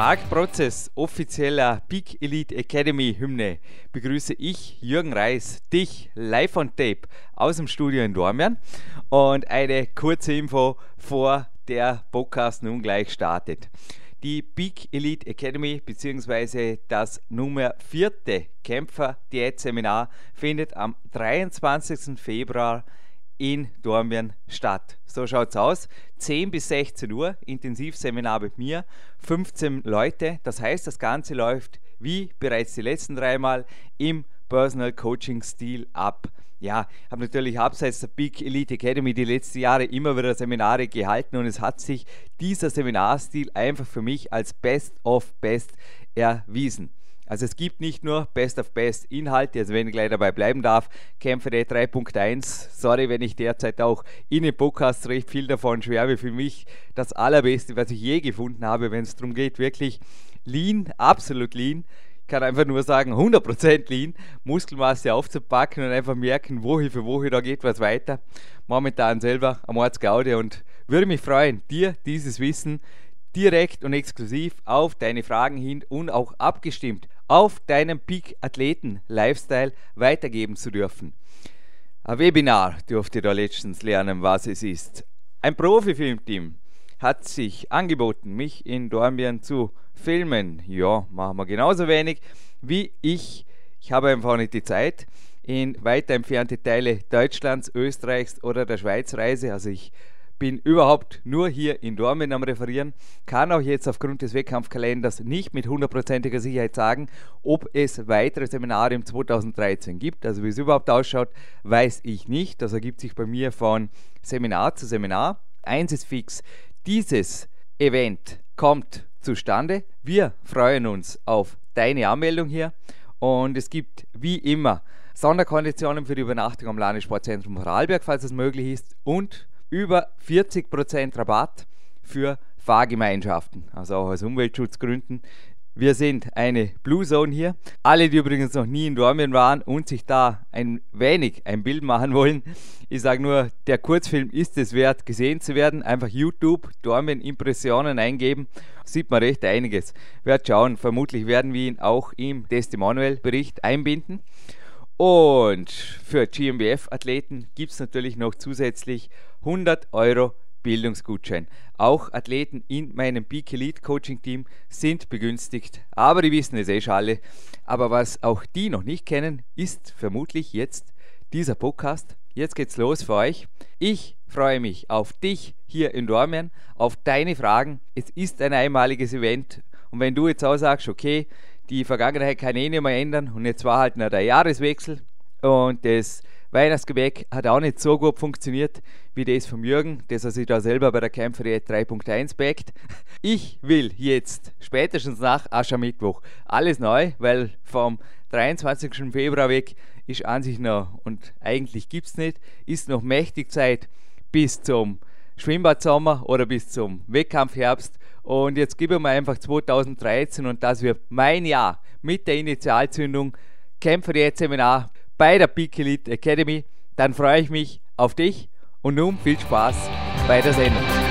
Marc Prozess, offizieller Peak Elite Academy Hymne, begrüße ich Jürgen Reis, dich live on tape aus dem Studio in Dormien und eine kurze Info vor der Podcast nun gleich startet. Die Peak Elite Academy bzw. das Nummer vierte Kämpfer Diät-Seminar findet am 23. Februar in Dormien statt. So schaut's aus. 10 bis 16 Uhr Intensivseminar mit mir, 15 Leute. Das heißt, das Ganze läuft wie bereits die letzten dreimal im Personal Coaching Stil ab. Ja, habe natürlich abseits der Big Elite Academy die letzten Jahre immer wieder Seminare gehalten und es hat sich dieser Seminarstil einfach für mich als Best of Best erwiesen. Also es gibt nicht nur Best of Best Inhalte, also wenn ich gleich dabei bleiben darf, Kämpfe der 3.1, sorry, wenn ich derzeit auch in den Podcasts recht viel davon schwärme, für mich das allerbeste, was ich je gefunden habe, wenn es darum geht, wirklich lean, absolut lean, ich kann einfach nur sagen, 100% lean, Muskelmasse aufzupacken und einfach merken, Woche für Woche, da geht was weiter. Momentan selber am Ortsgaude und würde mich freuen, dir dieses Wissen direkt und exklusiv auf deine Fragen hin und auch abgestimmt auf deinen Peak-Athleten-Lifestyle weitergeben zu dürfen. Ein Webinar dürft ihr da letztens lernen, was es ist. Ein Profi-Filmteam hat sich angeboten, mich in Dormien zu filmen. Ja, machen wir genauso wenig wie ich. Ich habe einfach nicht die Zeit in weiter entfernte Teile Deutschlands, Österreichs oder der Schweiz reise. Also ich bin überhaupt nur hier in Dormen am Referieren, kann auch jetzt aufgrund des Wettkampfkalenders nicht mit hundertprozentiger Sicherheit sagen, ob es weitere Seminare im 2013 gibt. Also wie es überhaupt ausschaut, weiß ich nicht. Das ergibt sich bei mir von Seminar zu Seminar. Eins ist fix, dieses Event kommt zustande. Wir freuen uns auf deine Anmeldung hier und es gibt wie immer Sonderkonditionen für die Übernachtung am Landessportzentrum Vorarlberg, falls es möglich ist und über 40% Rabatt für Fahrgemeinschaften, also auch aus Umweltschutzgründen. Wir sind eine Blue Zone hier. Alle, die übrigens noch nie in Dormien waren und sich da ein wenig ein Bild machen wollen, ich sage nur, der Kurzfilm ist es wert, gesehen zu werden. Einfach YouTube, Dormien Impressionen eingeben, sieht man recht einiges. Werd schauen, vermutlich werden wir ihn auch im Testimonial-Bericht einbinden. Und für GmbF-Athleten gibt es natürlich noch zusätzlich 100 Euro Bildungsgutschein. Auch Athleten in meinem Peak Elite Coaching Team sind begünstigt, aber die wissen es eh schon alle. Aber was auch die noch nicht kennen, ist vermutlich jetzt dieser Podcast. Jetzt geht's los für euch. Ich freue mich auf dich hier in Dormien, auf deine Fragen. Es ist ein einmaliges Event und wenn du jetzt auch sagst, okay, die Vergangenheit kann eh nicht mehr ändern und jetzt war halt noch der Jahreswechsel und das Weihnachtsgebäck hat auch nicht so gut funktioniert wie das vom Jürgen, das er sich da selber bei der Kämpferdiät 3.1 backt. Ich will jetzt spätestens nach Aschermittwoch alles neu, weil vom 23. Februar weg ist an sich noch und eigentlich gibt es nicht, ist noch mächtig Zeit bis zum Schwimmbadsommer oder bis zum Wettkampfherbst. Und jetzt gebe ich mir einfach 2013 und das wird mein Jahr mit der Initialzündung Kämpferdiät-Seminar bei der Peak Elite Academy. Dann freue ich mich auf dich und nun viel Spaß bei der Sendung.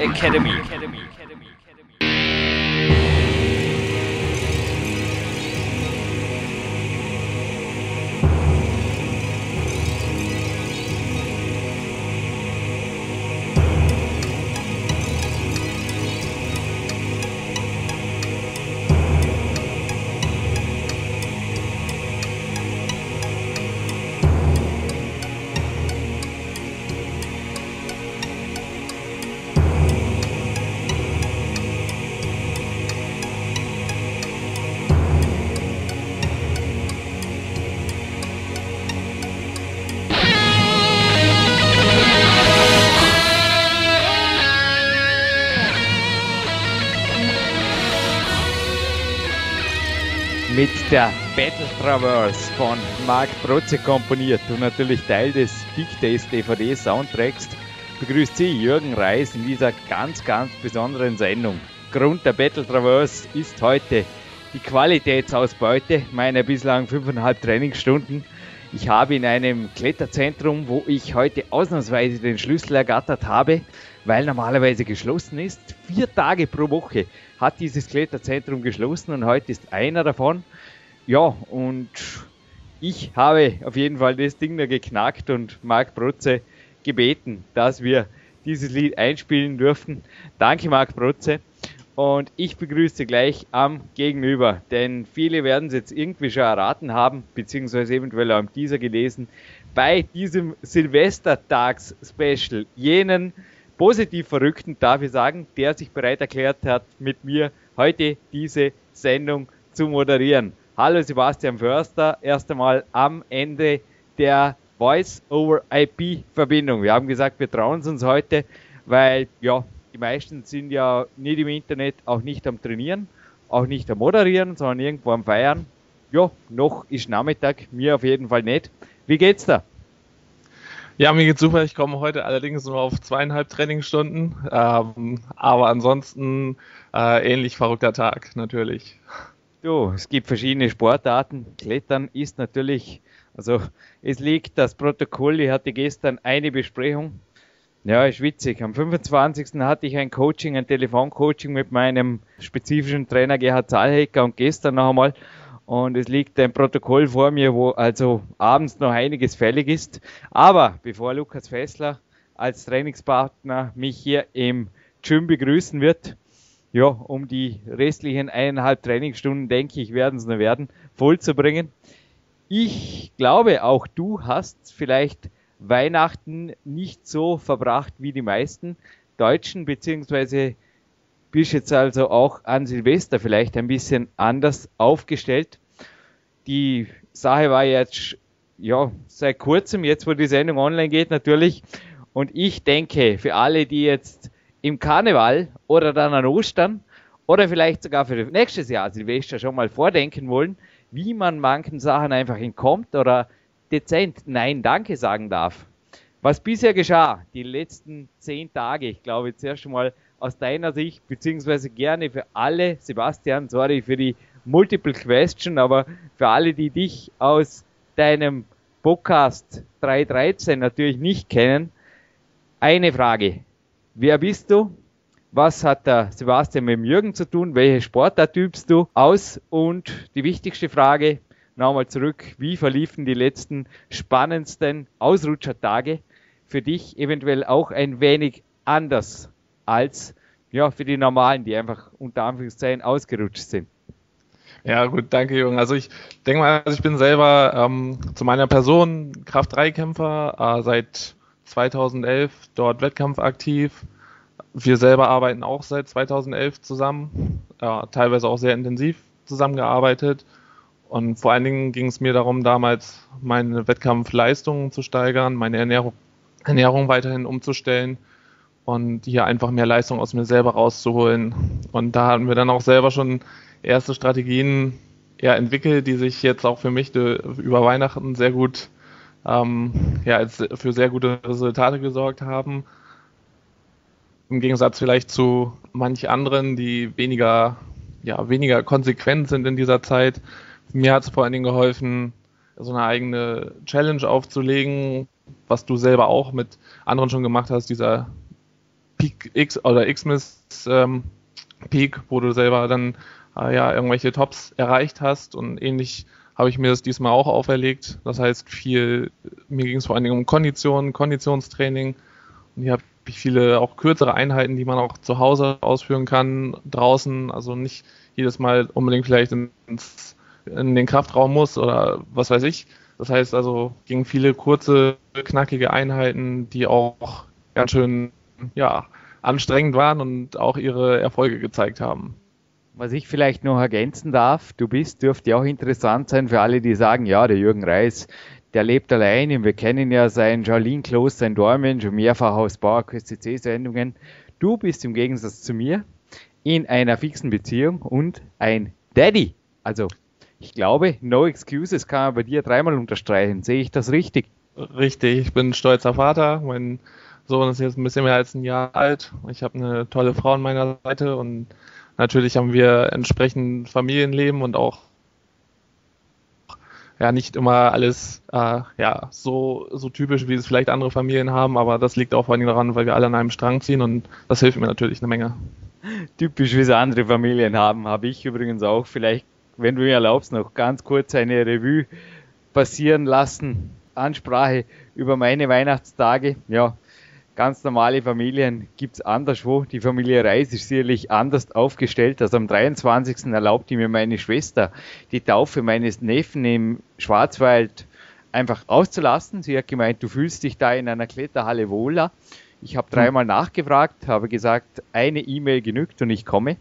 Elite Academy. mit der Battle Traverse von Marc Protze komponiert und natürlich Teil des Big Days DVD Soundtracks begrüßt Sie Jürgen Reis in dieser ganz, ganz besonderen Sendung. Grund der Battle Traverse ist heute die Qualitätsausbeute meiner bislang fünfeinhalb Trainingsstunden. Ich habe in einem Kletterzentrum, wo ich heute ausnahmsweise den Schlüssel ergattert habe, weil normalerweise geschlossen ist, vier Tage pro Woche hat dieses Kletterzentrum geschlossen und heute ist einer davon. Ja, und ich habe auf jeden Fall das Ding da geknackt und Marc Protze gebeten, dass wir dieses Lied einspielen dürfen. Danke, Marc Protze. Und ich begrüße gleich am Gegenüber, denn viele werden es jetzt irgendwie schon erraten haben, beziehungsweise eventuell auch im Teaser gelesen, bei diesem Silvestertags-Special jenen positiv Verrückten, darf ich sagen, der sich bereit erklärt hat, mit mir heute diese Sendung zu moderieren. Hallo Sebastian Förster, erst einmal am Ende der Voice-over-IP-Verbindung. Wir haben gesagt, wir trauen es uns heute, weil ja, die meisten sind ja nicht im Internet, auch nicht am Trainieren, auch nicht am Moderieren, sondern irgendwo am Feiern. Ja, noch ist Nachmittag, mir auf jeden Fall nicht. Wie geht's da? Ja, mir geht's super. Ich komme heute allerdings nur auf zweieinhalb Trainingsstunden. Ähm, aber ansonsten äh, ähnlich verrückter Tag, natürlich. Du, es gibt verschiedene Sportarten. Klettern ist natürlich, also es liegt das Protokoll. Ich hatte gestern eine Besprechung. Ja, ist witzig. Am 25. hatte ich ein Coaching, ein Telefoncoaching mit meinem spezifischen Trainer Gerhard Zahlhecker und gestern noch einmal und es liegt ein Protokoll vor mir, wo also abends noch einiges fällig ist. Aber bevor Lukas Fessler als Trainingspartner mich hier im Gym begrüßen wird, ja, um die restlichen eineinhalb Trainingsstunden, denke ich, werden es noch werden, voll zu bringen. Ich glaube, auch du hast vielleicht Weihnachten nicht so verbracht wie die meisten Deutschen, beziehungsweise bist jetzt also auch an Silvester vielleicht ein bisschen anders aufgestellt. Die Sache war jetzt, ja, seit kurzem, jetzt wo die Sendung online geht natürlich. Und ich denke, für alle, die jetzt im Karneval oder dann an Ostern oder vielleicht sogar für nächstes Jahr Silvester schon mal vordenken wollen, wie man manchen Sachen einfach entkommt oder dezent Nein Danke sagen darf. Was bisher geschah, die letzten zehn Tage, ich glaube zuerst schon mal aus deiner Sicht, beziehungsweise gerne für alle, Sebastian, sorry für die Multiple Question, aber für alle, die dich aus deinem Podcast 313 natürlich nicht kennen, eine Frage. Wer bist du? Was hat der Sebastian mit dem Jürgen zu tun? Welche Sportart übst du aus? Und die wichtigste Frage, nochmal zurück, wie verliefen die letzten spannendsten Ausrutschertage für dich eventuell auch ein wenig anders als ja, für die Normalen, die einfach unter Anführungszeichen ausgerutscht sind. Ja, gut, danke, Jürgen. Also ich denke mal, also ich bin selber ähm, zu meiner Person Kraft-3-Kämpfer, äh, seit 2011 dort wettkampfaktiv. Wir selber arbeiten auch seit 2011 zusammen, äh, teilweise auch sehr intensiv zusammengearbeitet. Und vor allen Dingen ging es mir darum, damals meine Wettkampfleistungen zu steigern, meine Ernährung, Ernährung weiterhin umzustellen und hier einfach mehr Leistung aus mir selber rauszuholen. Und da hatten wir dann auch selber schon erste Strategien ja, entwickelt, die sich jetzt auch für mich de, über Weihnachten sehr gut ähm, ja, für sehr gute Resultate gesorgt haben. Im Gegensatz vielleicht zu manch anderen, die weniger, ja, weniger konsequent sind in dieser Zeit. Mir hat es vor allen Dingen geholfen, so eine eigene Challenge aufzulegen, was du selber auch mit anderen schon gemacht hast, dieser Peak X oder Xmas ähm, Peak, wo du selber dann äh, ja irgendwelche Tops erreicht hast und ähnlich habe ich mir das diesmal auch auferlegt. Das heißt, viel, mir ging es vor allen Dingen um Konditionen, Konditionstraining und hier habe ich viele auch kürzere Einheiten, die man auch zu Hause ausführen kann, draußen, also nicht jedes Mal unbedingt vielleicht ins, in den Kraftraum muss oder was weiß ich. Das heißt also, gingen viele kurze, knackige Einheiten, die auch ganz schön, ja, anstrengend waren und auch ihre Erfolge gezeigt haben. Was ich vielleicht noch ergänzen darf, du bist, dürfte auch interessant sein für alle, die sagen, ja, der Jürgen Reis, der lebt allein. Wir kennen ja sein Jolene Close, sein Dormen, schon mehrfach aus Bauer QSCC-Sendungen. Du bist im Gegensatz zu mir in einer fixen Beziehung und ein Daddy. Also Ich glaube, no excuses kann man bei dir dreimal unterstreichen. Sehe ich das richtig? Richtig, ich bin stolzer Vater. Mein Sohn ist jetzt ein bisschen mehr als ein Jahr alt. Ich habe eine tolle Frau an meiner Seite und natürlich haben wir entsprechend Familienleben und auch ja nicht immer alles äh, ja so so typisch wie es vielleicht andere Familien haben, aber das liegt auch vor allem daran, weil wir alle an einem Strang ziehen und das hilft mir natürlich eine Menge. Typisch wie es andere Familien haben, habe ich übrigens auch. Vielleicht, wenn du mir erlaubst, noch ganz kurz eine Revue passieren lassen. Ansprache über meine Weihnachtstage. Ja, ganz normale Familien gibt es anderswo. Die Familie Reis ist sicherlich anders aufgestellt. Also am 23. erlaubte mir meine Schwester die Taufe meines Neffen im Schwarzwald einfach auszulassen. Sie hat gemeint, du fühlst dich da in einer Kletterhalle wohler. Ich habe dreimal nachgefragt, habe gesagt, eine E-Mail genügt und ich komme.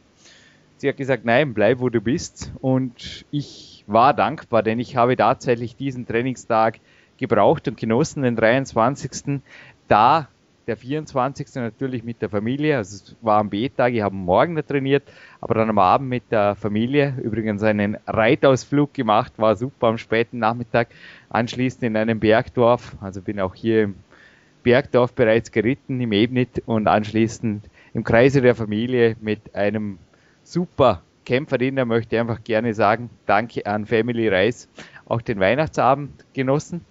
Sie hat gesagt, nein, bleib wo du bist. Und ich war dankbar, denn ich habe tatsächlich diesen Trainingstag gebraucht und genossen, den 23. Da der 24. natürlich mit der Familie, also es war am B-Tag, ich habe morgen da trainiert, aber dann am Abend mit der Familie, übrigens einen Reitausflug gemacht, war super am späten Nachmittag, anschließend in einem Bergdorf, also bin auch hier im Bergdorf bereits geritten, im Ebnit und anschließend im Kreise der Familie mit einem super Kämpferdiener möchte ich einfach gerne sagen, danke an Family Reis, auch den Weihnachtsabend genossen.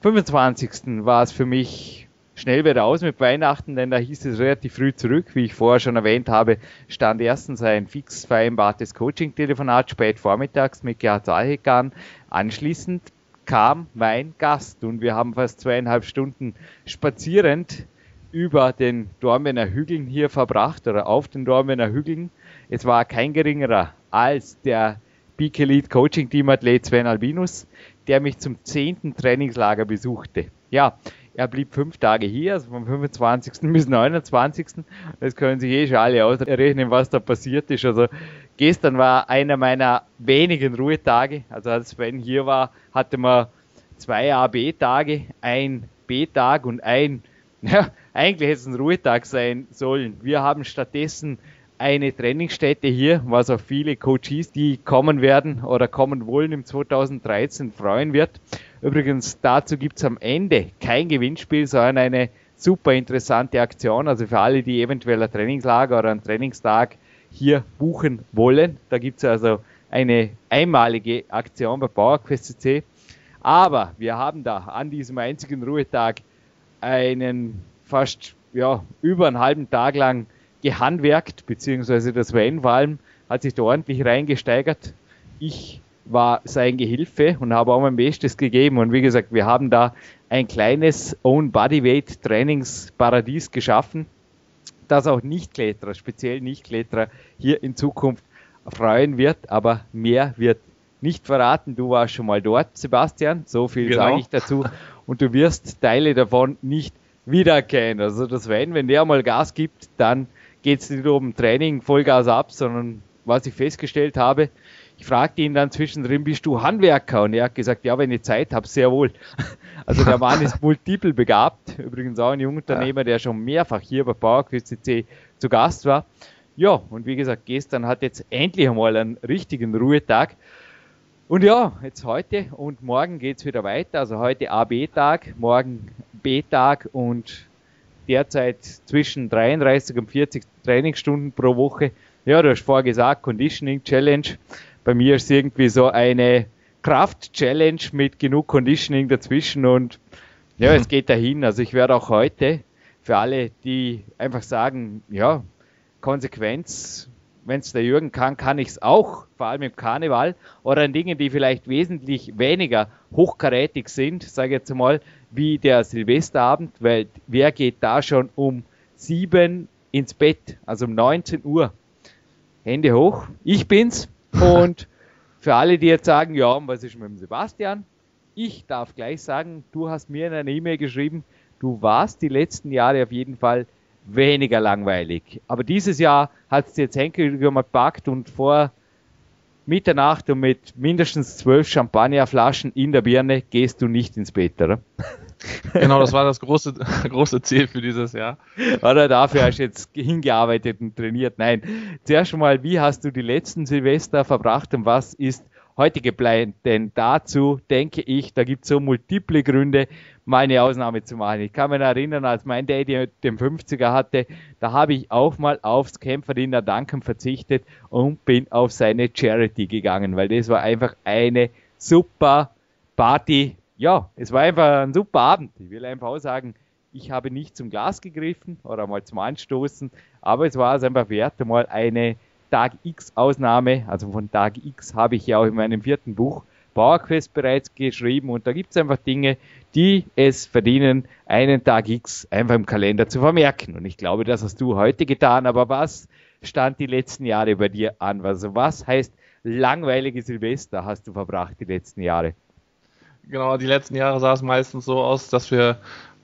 25. war es für mich schnell wieder aus mit Weihnachten, denn da hieß es relativ früh zurück. Wie ich vorher schon erwähnt habe, stand erstens ein fix vereinbartes Coaching-Telefonat spät vormittags mit Gerhard Sahek an. Anschließend kam mein Gast und wir haben fast zweieinhalb Stunden spazierend über den Dormener Hügeln hier verbracht oder auf den Dormener Hügeln. Es war kein geringerer als der Peak Elite Coaching Team Athlet Sven Albinus, der mich zum zehnten Trainingslager besuchte. Ja, er blieb fünf Tage hier, also vom 25. bis 29. Das können sich eh schon alle ausrechnen, was da passiert ist. Also gestern war einer meiner wenigen Ruhetage. Also als Sven hier war, hatte man zwei A, B-Tage, ein B-Tag und ein, ja, eigentlich hätte es ein Ruhetag sein sollen. Wir haben stattdessen eine Trainingsstätte hier, was auch viele Coaches, die kommen werden oder kommen wollen im 2013 freuen wird. Übrigens, dazu gibt es am Ende kein Gewinnspiel, sondern eine super interessante Aktion. Also für alle, die eventuell ein Trainingslager oder einen Trainingstag hier buchen wollen. Da gibt es also eine einmalige Aktion bei PowerQuest. Aber wir haben da an diesem einzigen Ruhetag einen fast ja, über einen halben Tag lang gehandwerkt, beziehungsweise das Van vor hat sich da ordentlich reingesteigert. Ich war sein Gehilfe und habe auch mein Bestes gegeben. Und wie gesagt, wir haben da ein kleines Own Bodyweight Trainingsparadies geschaffen, das auch Nichtkletterer, speziell Nichtkletterer, hier in Zukunft freuen wird. Aber mehr wird nicht verraten. Du warst schon mal dort, Sebastian. So viel genau. sage ich dazu. Und du wirst Teile davon nicht wiedererkennen. Also das wenn, wenn der mal Gas gibt, dann geht es nicht um Training Vollgas ab, sondern was ich festgestellt habe, ich fragte ihn dann zwischendrin, bist du Handwerker? Und er hat gesagt, ja, wenn ich Zeit habe, sehr wohl. Also der Mann ist multiple begabt. Übrigens auch ein Jungunternehmer, der schon mehrfach hier bei PowerQuest CC zu Gast war. Ja, und wie gesagt, gestern hat jetzt endlich einmal einen richtigen Ruhetag. Und ja, jetzt heute und morgen geht es wieder weiter. Also heute A-B-Tag, morgen B-Tag und derzeit zwischen 33 und 40 Trainingsstunden pro Woche. Ja, du hast vorher gesagt, Conditioning Challenge bei mir ist irgendwie so eine Kraft-Challenge mit genug Conditioning dazwischen und ja, es geht dahin. Also ich werde auch heute für alle, die einfach sagen, ja, Konsequenz, wenn es der Jürgen kann, kann ich es auch, vor allem im Karneval oder in Dingen, die vielleicht wesentlich weniger hochkarätig sind, sage ich jetzt mal, wie der Silvesterabend, weil wer geht da schon um sieben ins Bett, also um 19 Uhr? Hände hoch. Ich bin's. Und für alle, die jetzt sagen, ja, was ist mit dem Sebastian? Ich darf gleich sagen, du hast mir in einer E-Mail geschrieben, du warst die letzten Jahre auf jeden Fall weniger langweilig. Aber dieses Jahr hat es jetzt Henkel gepackt und vor Mitternacht und mit mindestens zwölf Champagnerflaschen in der Birne gehst du nicht ins Bett, oder? Genau, das war das große, große Ziel für dieses Jahr. Oder dafür hast du jetzt hingearbeitet und trainiert. Nein, zuerst mal, wie hast du die letzten Silvester verbracht und was ist heute geplant. Denn dazu denke ich, da gibt es so multiple Gründe, meine Ausnahme zu machen. Ich kann mich erinnern, als mein Daddy den 50er hatte, da habe ich auch mal aufs Kämpferdiener Danken verzichtet und bin auf seine Charity gegangen, weil das war einfach eine super Party. Ja, es war einfach ein super Abend. Ich will einfach auch sagen, ich habe nicht zum Glas gegriffen oder mal zum Anstoßen, aber es war es einfach wert, mal eine Tag X Ausnahme, also von Tag X habe ich ja auch in meinem vierten Buch PowerQuest bereits geschrieben und da gibt es einfach Dinge, die es verdienen, einen Tag X einfach im Kalender zu vermerken. Und ich glaube, das hast du heute getan, aber was stand die letzten Jahre bei dir an? Also was heißt langweilige Silvester hast du verbracht die letzten Jahre? Genau, die letzten Jahre sah es meistens so aus, dass wir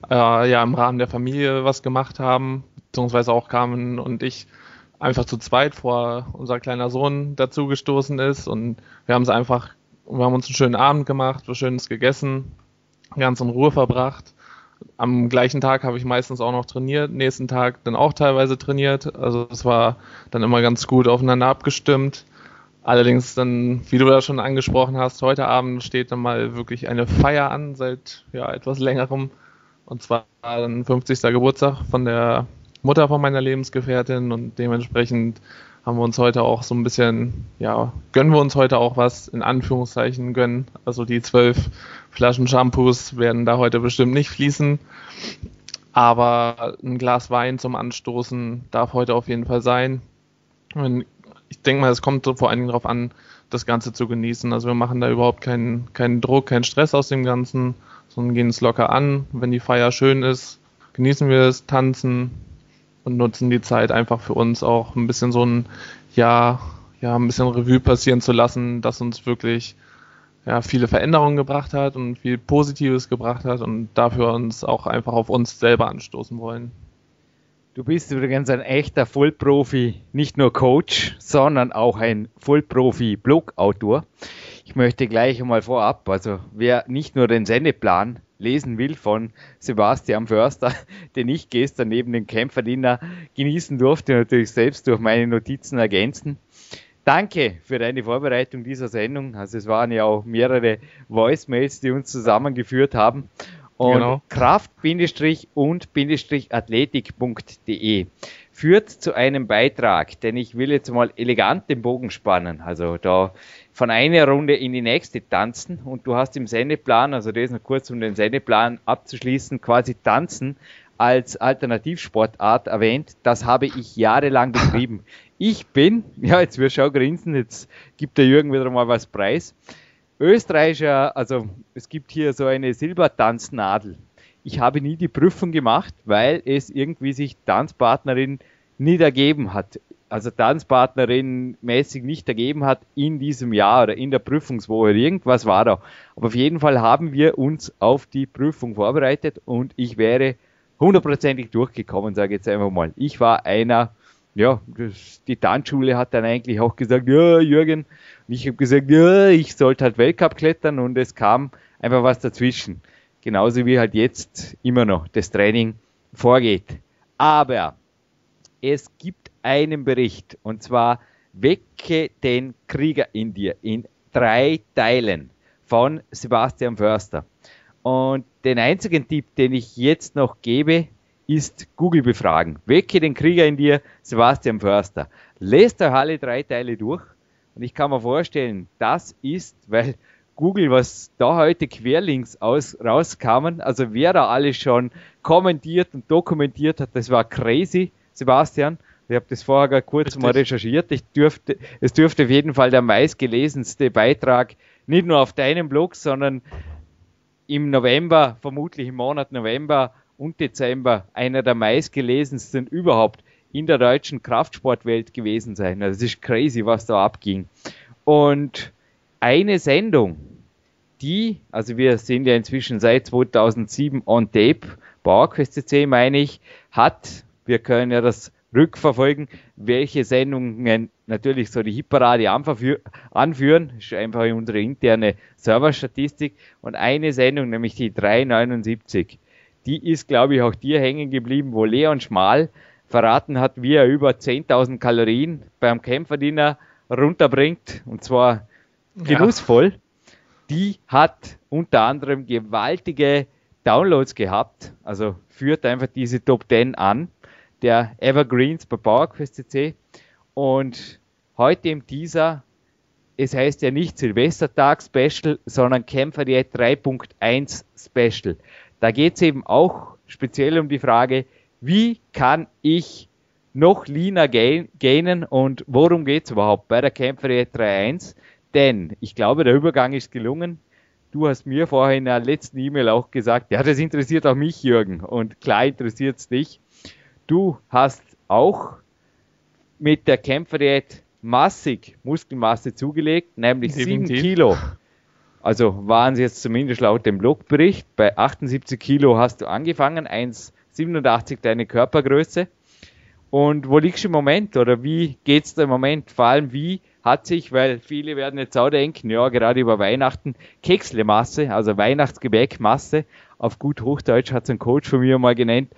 äh, ja im Rahmen der Familie was gemacht haben, beziehungsweise auch Carmen und ich einfach zu zweit vor unser kleiner Sohn dazugestoßen ist und wir haben es einfach, wir haben uns einen schönen Abend gemacht, was Schönes gegessen, ganz in Ruhe verbracht. Am gleichen Tag habe ich meistens auch noch trainiert, nächsten Tag dann auch teilweise trainiert. Also es war dann immer ganz gut aufeinander abgestimmt. Allerdings dann, wie du da schon angesprochen hast, heute Abend steht dann mal wirklich eine Feier an seit ja etwas längerem. Und zwar ein 50. Geburtstag von der Mutter von meiner Lebensgefährtin und dementsprechend haben wir uns heute auch so ein bisschen, ja, gönnen wir uns heute auch was, in Anführungszeichen gönnen. Also die zwölf Flaschen Shampoos werden da heute bestimmt nicht fließen. Aber ein Glas Wein zum Anstoßen darf heute auf jeden Fall sein. Und ich denke mal, es kommt vor allen Dingen darauf an, das Ganze zu genießen. Also wir machen da überhaupt keinen, keinen Druck, keinen Stress aus dem Ganzen, sondern gehen es locker an. Wenn die Feier schön ist, genießen wir es, tanzen und nutzen die Zeit einfach für uns auch ein bisschen so ein Jahr, ja, ein bisschen Revue passieren zu lassen, das uns wirklich ja, viele Veränderungen gebracht hat und viel Positives gebracht hat und dafür uns auch einfach auf uns selber anstoßen wollen. Du bist übrigens ein echter Vollprofi, nicht nur Coach, sondern auch ein Vollprofi-Blogautor. Ich möchte gleich einmal vorab, also wer nicht nur den Sendeplan lesen will von Sebastian Förster, den ich gestern neben dem Kämpferdiener genießen durfte, natürlich selbst durch meine Notizen ergänzen. Danke für deine Vorbereitung dieser Sendung. Also es waren ja auch mehrere Voicemails, die uns zusammengeführt haben. Und genau. kraft-und-athletik.de führt zu einem Beitrag, denn ich will jetzt mal elegant den Bogen spannen. Also da von einer Runde in die nächste tanzen und du hast im Sendeplan, also das noch kurz um den Sendeplan abzuschließen, quasi tanzen als Alternativsportart erwähnt. Das habe ich jahrelang betrieben. Ich bin, ja, jetzt wirst du auch grinsen, jetzt gibt der Jürgen wieder mal was preis. Österreicher, also es gibt hier so eine Silbertanznadel. Ich habe nie die Prüfung gemacht, weil es irgendwie sich Tanzpartnerin nie ergeben hat also Tanzpartnerin mäßig nicht ergeben hat in diesem Jahr oder in der Prüfungswoche. Irgendwas war da. Aber auf jeden Fall haben wir uns auf die Prüfung vorbereitet und ich wäre hundertprozentig durchgekommen, sage ich jetzt einfach mal. Ich war einer, ja, die Tanzschule hat dann eigentlich auch gesagt, ja, Jürgen, ich habe gesagt, ja, ich sollte halt Weltcup klettern und es kam einfach was dazwischen. Genauso wie halt jetzt immer noch das Training vorgeht. Aber es gibt einen Bericht und zwar Wecke den Krieger in dir in drei Teilen von Sebastian Förster. Und den einzigen Tipp, den ich jetzt noch gebe, ist Google befragen. Wecke den Krieger in dir, Sebastian Förster. Lest euch alle drei Teile durch und ich kann mir vorstellen, das ist, weil Google, was da heute Querlinks aus, rauskamen, also wer da alles schon kommentiert und dokumentiert hat, das war crazy, Sebastian. Ich habe das vorher kurz Richtig. mal recherchiert. Ich dürfte, es dürfte auf jeden Fall der meistgelesenste Beitrag nicht nur auf deinem Blog, sondern im November, vermutlich im Monat November und Dezember, einer der meistgelesensten überhaupt in der deutschen Kraftsportwelt gewesen sein. Also es ist crazy, was da abging. Und eine Sendung, die, also wir sind ja inzwischen seit 2007 on tape, PowerQuest CC meine ich, hat, wir können ja das rückverfolgen, welche Sendungen natürlich so die Hitparade anführen. Ist einfach unsere interne Serverstatistik. Und eine Sendung, nämlich die 379, die ist, glaube ich, auch dir hängen geblieben, wo Leon Schmal verraten hat, wie er über 10.000 Kalorien beim Kämpferdiener runterbringt. Und zwar genussvoll. Ja. Die hat unter anderem gewaltige Downloads gehabt, also führt einfach diese Top 10 an, der Evergreens bei PowerQuest CC. Und heute im Teaser, es heißt ja nicht Silvestertag Special, sondern Kämpfer 3.1 Special. Da geht es eben auch speziell um die Frage, wie kann ich noch leaner gainen und worum geht es überhaupt bei der Kämpfer 3.1? Denn ich glaube, der Übergang ist gelungen. Du hast mir vorher in der letzten E-Mail auch gesagt, ja, das interessiert auch mich, Jürgen. Und klar interessiert es dich. Du hast auch mit der Kämpferdiät massig Muskelmasse zugelegt, nämlich Definitiv. 7 Kilo. Also waren sie jetzt zumindest laut dem Blogbericht. Bei 78 Kilo hast du angefangen, 1,87 deine Körpergröße. Und wo liegst du im Moment oder wie geht's da im Moment? Vor allem wie hat sich, weil viele werden jetzt auch denken, ja, gerade über Weihnachten, Kekslemasse, also Weihnachtsgebäckmasse, auf gut Hochdeutsch hat es ein Coach von mir mal genannt,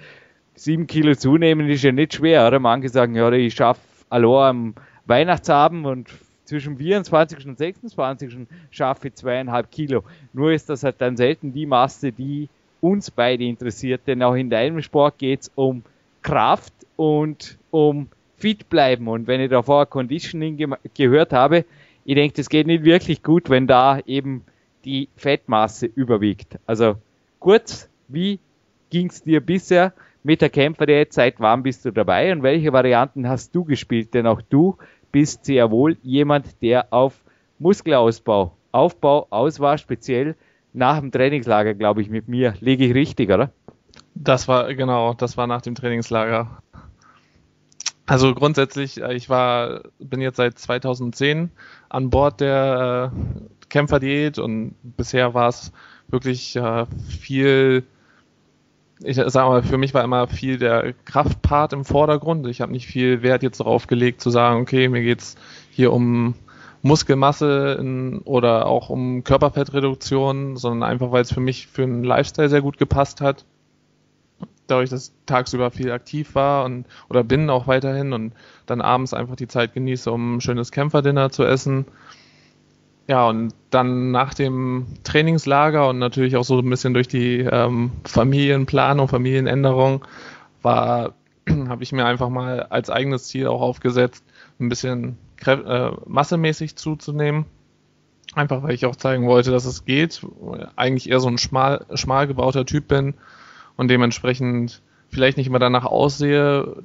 sieben Kilo zunehmen ist ja nicht schwer, oder? Manche sagen, ja, ich schaffe allein am Weihnachtsabend und zwischen 24. und 26. schaffe ich zweieinhalb Kilo. Nur ist das halt dann selten die Masse, die uns beide interessiert, denn auch in deinem Sport geht es um Kraft und um fit bleiben. Und wenn ich davor Conditioning ge gehört habe, ich denke, das geht nicht wirklich gut, wenn da eben die Fettmasse überwiegt. Also kurz, wie ging es dir bisher mit der Kämpferdiät? Seit wann bist du dabei und welche Varianten hast du gespielt? Denn auch du bist sehr wohl jemand, der auf Muskelausbau, Aufbau aus war, speziell nach dem Trainingslager, glaube ich, mit mir. Liege ich richtig, oder? Das war, genau, das war nach dem Trainingslager. Also grundsätzlich, äh, ich war, bin jetzt seit 2010 an Bord der äh, Kämpferdiät und bisher war es wirklich äh, viel, ich sag mal, für mich war immer viel der Kraftpart im Vordergrund. Ich habe nicht viel Wert jetzt darauf gelegt zu sagen, okay, mir geht's hier um Muskelmasse in, oder auch um Körperfettreduktion, sondern einfach, weil es für mich für einen Lifestyle sehr gut gepasst hat dadurch, dass ich tagsüber viel aktiv war und oder bin auch weiterhin und dann abends einfach die Zeit genieße, um ein schönes Kämpferdinner zu essen. Ja, und dann nach dem Trainingslager und natürlich auch so ein bisschen durch die ähm, Familienplanung, Familienänderung, war, habe ich mir einfach mal als eigenes Ziel auch aufgesetzt, ein bisschen äh, massemäßig zuzunehmen. Einfach weil ich auch zeigen wollte, dass es geht. Eigentlich eher so ein schmal, schmal gebauter Typ bin und dementsprechend vielleicht nicht immer danach aussehe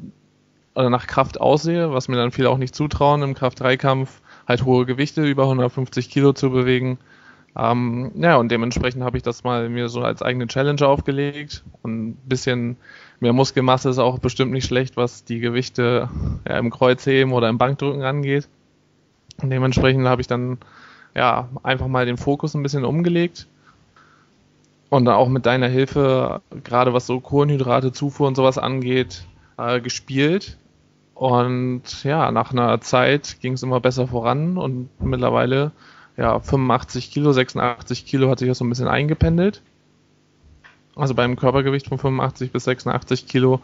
oder nach Kraft aussehe, was mir dann viele auch nicht zutrauen, im Kraft-3-Kampf halt hohe Gewichte über 150 Kilo zu bewegen. Ähm, ja, und dementsprechend habe ich das mal mir so als eigene Challenge aufgelegt und ein bisschen mehr Muskelmasse ist auch bestimmt nicht schlecht, was die Gewichte ja, im Kreuzheben oder im Bankdrücken angeht. Und dementsprechend habe ich dann ja einfach mal den Fokus ein bisschen umgelegt und auch mit deiner Hilfe, gerade was so Kohlenhydrate, Zufuhr und sowas angeht, äh, gespielt. Und ja, nach einer Zeit ging es immer besser voran und mittlerweile ja 85 Kilo, 86 Kilo hat sich das so ein bisschen eingependelt. Also beim Körpergewicht von 85 bis 86 Kilo.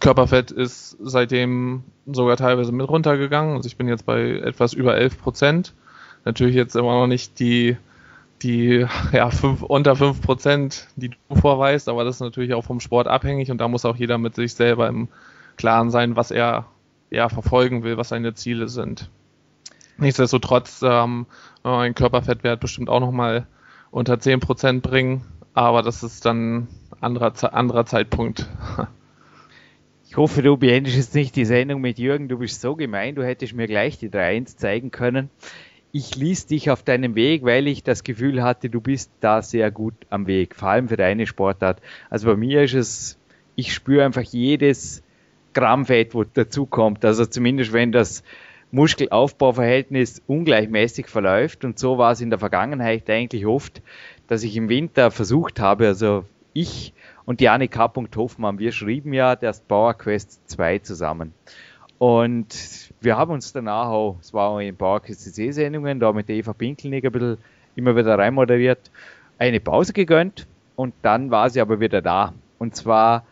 Körperfett ist seitdem sogar teilweise mit runtergegangen. Also ich bin jetzt bei etwas über 11 Prozent. Natürlich jetzt immer noch nicht die die ja fünf, unter 5 Prozent, die du vorweist, aber das ist natürlich auch vom Sport abhängig und da muss auch jeder mit sich selber im Klaren sein, was er ja verfolgen will, was seine Ziele sind. Nichtsdestotrotz ähm, ein Körperfettwert bestimmt auch nochmal unter 10 Prozent bringen, aber das ist dann anderer, anderer Zeitpunkt. Ich hoffe, du beendest jetzt nicht die Sendung mit Jürgen. Du bist so gemein, du hättest mir gleich die 3-1 zeigen können ich ließ dich auf deinem Weg, weil ich das Gefühl hatte, du bist da sehr gut am Weg, vor allem für deine Sportart. Also bei mir ist es, ich spüre einfach jedes Gramm Fett, wo dazukommt. Also zumindest wenn das Muskelaufbauverhältnis ungleichmäßig verläuft und so war es in der Vergangenheit eigentlich oft, dass ich im Winter versucht habe, also ich und die K. Hoffmann, wir schrieben ja das Power Quest 2 zusammen. Und wir haben uns danach auch, es war auch in ein paar KCC-Sendungen, da mit der Eva Pinkelnick ein bisschen immer wieder reinmoderiert, eine Pause gegönnt und dann war sie aber wieder da. Und zwar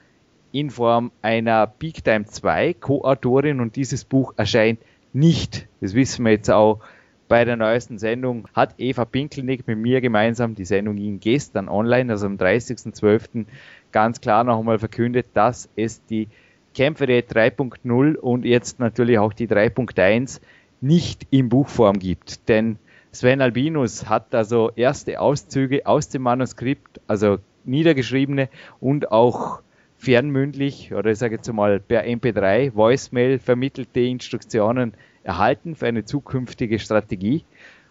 in Form einer Peak Time 2 Co-Autorin und dieses Buch erscheint nicht, das wissen wir jetzt auch, bei der neuesten Sendung hat Eva Pinkelnick mit mir gemeinsam, die Sendung ging gestern online, also am 30.12., ganz klar noch einmal verkündet, dass es die Kämpferät 3.0 und jetzt natürlich auch die 3.1 nicht in Buchform gibt. Denn Sven Albinus hat also erste Auszüge aus dem Manuskript, also niedergeschriebene und auch fernmündlich oder ich sage jetzt mal per MP3, Voicemail vermittelte Instruktionen erhalten für eine zukünftige Strategie.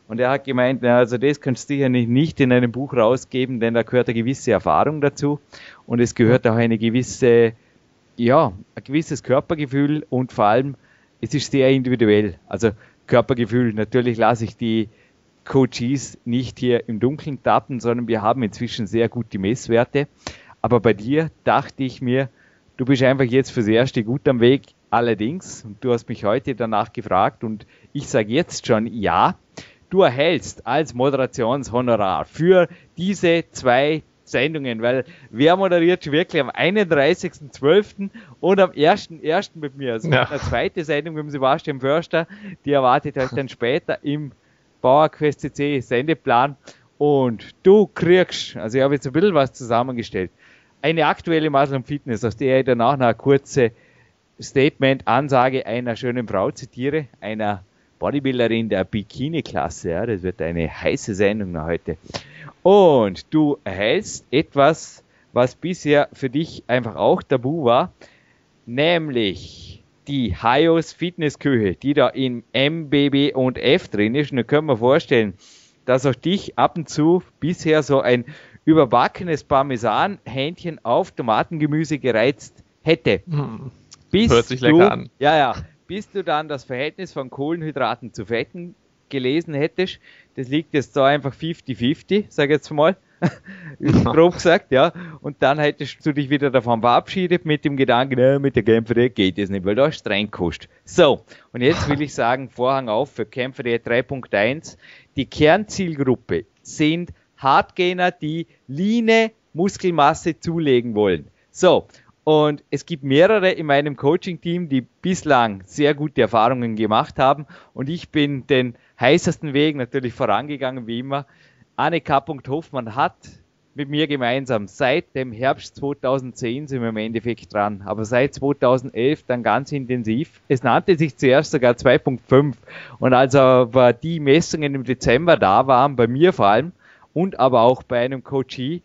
Und er hat gemeint, na, also das kannst du sicher nicht in einem Buch rausgeben, denn da gehört eine gewisse Erfahrung dazu und es gehört auch eine gewisse, ja, ein gewisses Körpergefühl und vor allem, es ist sehr individuell. Also Körpergefühl, natürlich lasse ich die Coaches nicht hier im Dunkeln tappen, sondern wir haben inzwischen sehr gute Messwerte. Aber bei dir dachte ich mir, du bist einfach jetzt fürs Erste gut am Weg. Allerdings, du hast mich heute danach gefragt und ich sage jetzt schon ja, du erhältst als Moderationshonorar für diese zwei Sendungen, weil wer moderiert wirklich am 31.12. und am 1.1. mit mir. Also ja. eine zweite Sendung mit dem Sebastian Förster, die erwartet euch dann später im PowerQuest CC Sendeplan. Und du kriegst, also ich habe jetzt ein bisschen was zusammengestellt, eine aktuelle Muscle Fitness, aus der ich danach noch eine kurze Statement-Ansage einer schönen Frau zitiere, einer Bodybuilderin der Bikini-Klasse. Ja, das wird eine heiße Sendung heute. Und du erhältst etwas, was bisher für dich einfach auch tabu war, nämlich die Hayos Fitnessküche, die da in MBB und F drin ist. Und da können wir vorstellen, dass auch dich ab und zu bisher so ein überbackenes Parmesan-Hähnchen auf Tomatengemüse gereizt hätte. Hm. Hört sich lecker du, an. Ja, ja. Bis du dann das Verhältnis von Kohlenhydraten zu Fetten gelesen hättest, das liegt jetzt da einfach 50-50, sag jetzt mal. grob gesagt, ja. Und dann hättest du dich wieder davon verabschiedet mit dem Gedanken, äh, mit der Kämpfer geht es nicht, weil da streng kostet. So, und jetzt will ich sagen, Vorhang auf für Kämpfer 3.1. Die Kernzielgruppe sind Hardgainer, die Line Muskelmasse zulegen wollen. So, und es gibt mehrere in meinem Coaching-Team, die bislang sehr gute Erfahrungen gemacht haben. Und ich bin den heißesten Weg natürlich vorangegangen, wie immer. Annika Hoffmann hat mit mir gemeinsam seit dem Herbst 2010 sind wir im Endeffekt dran, aber seit 2011 dann ganz intensiv. Es nannte sich zuerst sogar 2.5 und als aber die Messungen im Dezember da waren, bei mir vor allem und aber auch bei einem Coachee,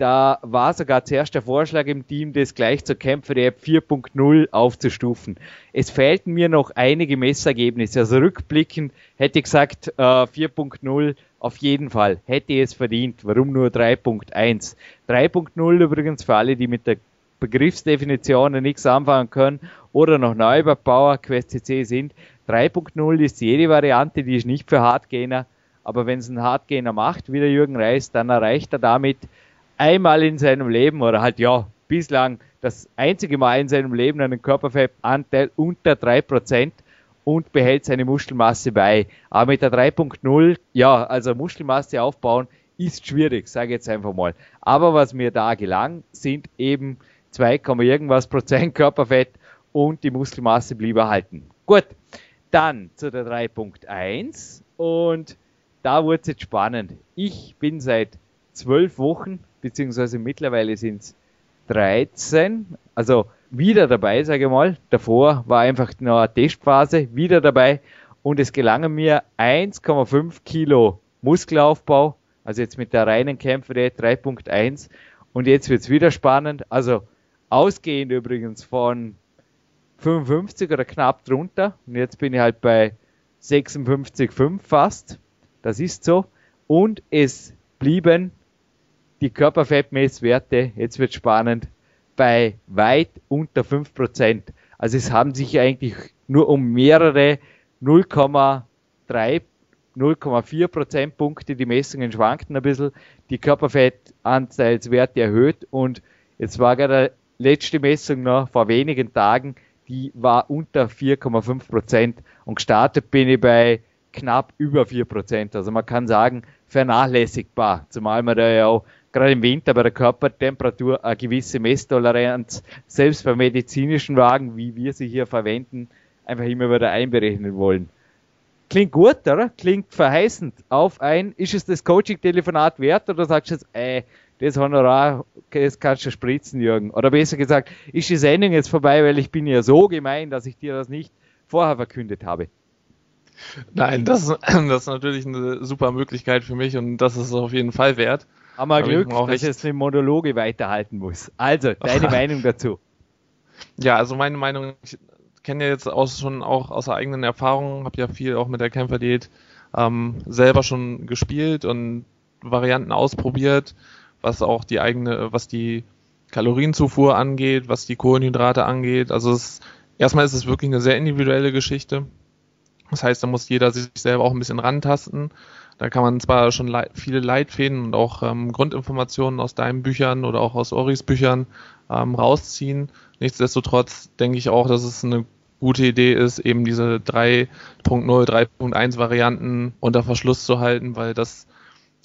da war sogar zuerst der Vorschlag im Team, das gleich zur Kämpfer App 4.0 aufzustufen. Es fehlten mir noch einige Messergebnisse. Also rückblickend hätte ich gesagt, äh, 4.0 auf jeden Fall. Hätte es verdient. Warum nur 3.1? 3.0 übrigens für alle, die mit der Begriffsdefinition nichts anfangen können oder noch neu bei Power Quest CC sind. 3.0 ist jede Variante, die ist nicht für Hardgainer. Aber wenn es ein Hardgainer macht, wie der Jürgen Reis, dann erreicht er damit einmal in seinem Leben oder halt ja, bislang das einzige Mal in seinem Leben einen Körperfettanteil unter 3% und behält seine Muskelmasse bei. Aber mit der 3.0, ja, also Muskelmasse aufbauen ist schwierig, sage ich jetzt einfach mal. Aber was mir da gelang, sind eben 2, irgendwas Prozent Körperfett und die Muskelmasse blieb erhalten. Gut, dann zu der 3.1 und da wurde es jetzt spannend. Ich bin seit zwölf Wochen beziehungsweise mittlerweile sind es 13, also wieder dabei, sage ich mal. Davor war einfach nur eine Testphase, wieder dabei. Und es gelangen mir 1,5 Kilo Muskelaufbau, also jetzt mit der reinen Kämpferät 3.1 und jetzt wird es wieder spannend, also ausgehend übrigens von 55 oder knapp drunter. Und jetzt bin ich halt bei 56,5 fast, das ist so. Und es blieben die Körperfettmesswerte, jetzt wird spannend, bei weit unter 5%. Also es haben sich eigentlich nur um mehrere 0,3, 0,4 Prozentpunkte, die Messungen schwankten ein bisschen, die Körperfettanteilswerte erhöht und jetzt war gerade letzte Messung noch vor wenigen Tagen, die war unter 4,5 Prozent und gestartet bin ich bei knapp über 4 Prozent. Also man kann sagen, vernachlässigbar, zumal man da ja auch gerade im Winter bei der Körpertemperatur eine gewisse Messtoleranz, selbst bei medizinischen Wagen, wie wir sie hier verwenden, einfach immer wieder einberechnen wollen. Klingt gut, oder? Klingt verheißend auf ein, ist es das Coaching-Telefonat wert oder sagst du jetzt, ey, das Honorar, das kannst du spritzen, Jürgen? Oder besser gesagt, ist die Sendung jetzt vorbei, weil ich bin ja so gemein, dass ich dir das nicht vorher verkündet habe? Nein, das, das ist natürlich eine super Möglichkeit für mich und das ist auf jeden Fall wert. Haben wir Glück, dass ich jetzt eine Monologe weiterhalten muss. Also, deine Meinung dazu? Ja, also meine Meinung, ich kenne ja jetzt aus, schon auch aus der eigenen Erfahrung, habe ja viel auch mit der Kämpferdiät ähm, selber schon gespielt und Varianten ausprobiert, was auch die eigene, was die Kalorienzufuhr angeht, was die Kohlenhydrate angeht. Also es, erstmal ist es wirklich eine sehr individuelle Geschichte. Das heißt, da muss jeder sich selber auch ein bisschen rantasten. Da kann man zwar schon le viele Leitfäden und auch ähm, Grundinformationen aus deinen Büchern oder auch aus Oris Büchern ähm, rausziehen. Nichtsdestotrotz denke ich auch, dass es eine gute Idee ist, eben diese 3.0, 3.1 Varianten unter Verschluss zu halten, weil das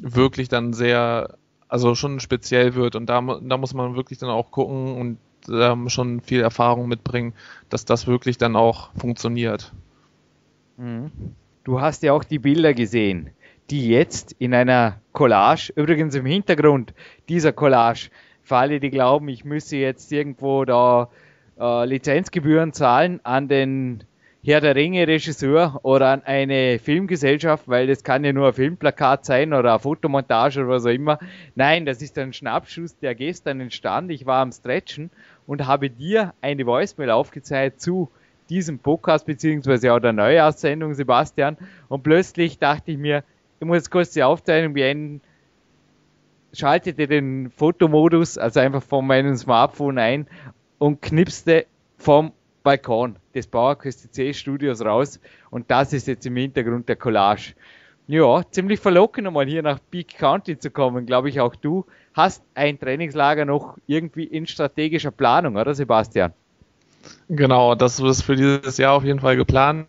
wirklich dann sehr, also schon speziell wird und da, da muss man wirklich dann auch gucken und ähm, schon viel Erfahrung mitbringen, dass das wirklich dann auch funktioniert. Mhm. Du hast ja auch die Bilder gesehen, die jetzt in einer Collage, übrigens im Hintergrund dieser Collage, für alle, die glauben, ich müsse jetzt irgendwo da äh, Lizenzgebühren zahlen an den Herr der Ringe Regisseur oder an eine Filmgesellschaft, weil das kann ja nur ein Filmplakat sein oder eine Fotomontage oder was auch immer. Nein, das ist ein Schnappschuss, der gestern entstand. Ich war am Stretchen und habe dir eine Voicemail aufgezeigt zu diesem Podcast, beziehungsweise auch der Neujahrssendung, Sebastian. Und plötzlich dachte ich mir, ich muss kurz die Aufzeichnung beenden, schaltete den Fotomodus, also einfach von meinem Smartphone ein und knipste vom Balkon des Bauerküste C Studios raus. Und das ist jetzt im Hintergrund der Collage. Ja, ziemlich verlockend, einmal hier nach Peak County zu kommen, glaube ich auch du. Hast ein Trainingslager noch irgendwie in strategischer Planung, oder Sebastian? Genau, das ist für dieses Jahr auf jeden Fall geplant.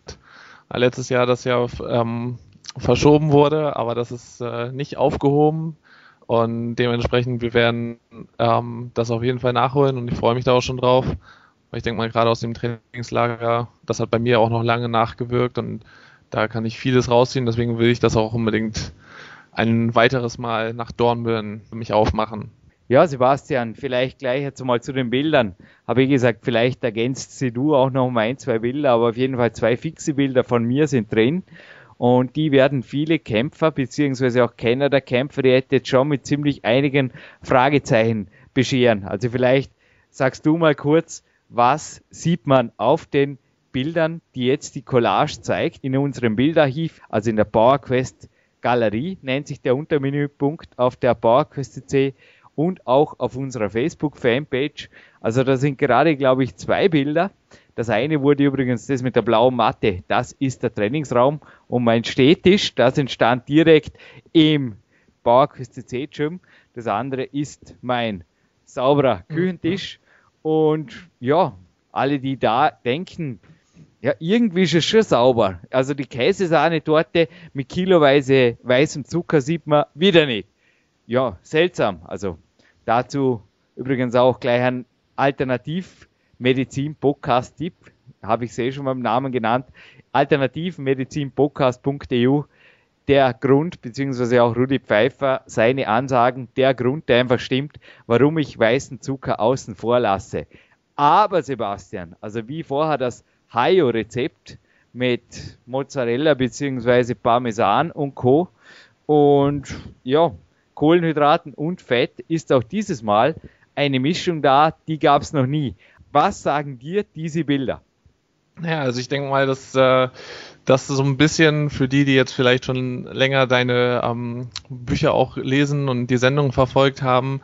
Letztes Jahr das Jahr ähm, verschoben wurde, aber das ist äh, nicht aufgehoben. Und dementsprechend, wir werden ähm, das auf jeden Fall nachholen und ich freue mich da auch schon drauf. Ich denke mal, gerade aus dem Trainingslager, das hat bei mir auch noch lange nachgewirkt und da kann ich vieles rausziehen. Deswegen will ich das auch unbedingt ein weiteres Mal nach Dornbirn mich aufmachen. Ja, Sebastian, vielleicht gleich jetzt mal zu den Bildern. Habe ich gesagt, vielleicht ergänzt sie du auch noch mal ein, zwei Bilder, aber auf jeden Fall zwei fixe Bilder von mir sind drin. Und die werden viele Kämpfer, beziehungsweise auch Kenner der Kämpfer, die hätte jetzt schon mit ziemlich einigen Fragezeichen bescheren. Also vielleicht sagst du mal kurz, was sieht man auf den Bildern, die jetzt die Collage zeigt in unserem Bildarchiv, also in der PowerQuest Galerie, nennt sich der Untermenüpunkt auf der PowerQuest und auch auf unserer Facebook-Fanpage. Also da sind gerade, glaube ich, zwei Bilder. Das eine wurde übrigens das mit der blauen Matte. Das ist der Trainingsraum und mein Stehtisch. Das entstand direkt im Bauerküste C-Gym. Das andere ist mein sauberer mhm. Küchentisch. Und ja, alle, die da denken, ja, irgendwie ist es schon sauber. Also die Käsesahne-Torte mit kiloweise weißem Zucker sieht man wieder nicht. Ja, seltsam. Also Dazu übrigens auch gleich ein Alternativmedizin-Podcast-Tipp, habe ich sehr schon beim Namen genannt. Alternativmedizinpodcast.eu der Grund, beziehungsweise auch Rudi Pfeiffer, seine Ansagen, der Grund, der einfach stimmt, warum ich weißen Zucker außen vor lasse. Aber Sebastian, also wie vorher das Hayo-Rezept mit Mozzarella beziehungsweise Parmesan und Co. Und ja, Kohlenhydraten und Fett ist auch dieses Mal eine Mischung da, die gab es noch nie. Was sagen dir diese Bilder? Ja, also ich denke mal, dass äh, das so ein bisschen für die, die jetzt vielleicht schon länger deine ähm, Bücher auch lesen und die Sendung verfolgt haben,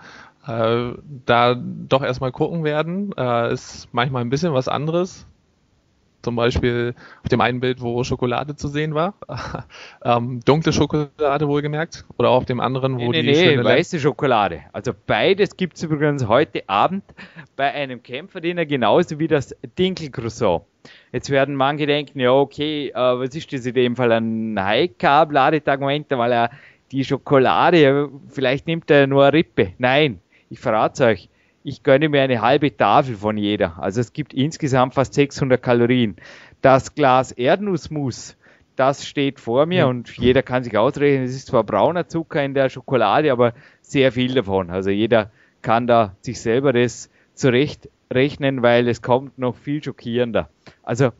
äh, da doch erstmal gucken werden. Äh, ist manchmal ein bisschen was anderes. Zum Beispiel auf dem einen Bild, wo Schokolade zu sehen war. ähm, dunkle Schokolade wohlgemerkt. Oder auf dem anderen, wo nee, die nee, nee, weiße Schokolade. Also beides gibt es übrigens heute Abend bei einem Kämpferdiener genauso wie das Dinkelcroissant. Jetzt werden manche denken, ja okay, äh, was ist das in dem Fall ein High-Carb-Ladetag? Moment, weil er die Schokolade, vielleicht nimmt er nur eine Rippe. Nein, ich verrate euch, ich gönne mir eine halbe Tafel von jeder. Also es gibt insgesamt fast 600 Kalorien. Das Glas Erdnussmus, das steht vor mir und jeder kann sich ausrechnen, es ist zwar brauner Zucker in der Schokolade, aber sehr viel davon. Also jeder kann da sich selber das zurechtrechnen, weil es kommt noch viel schockierender. Also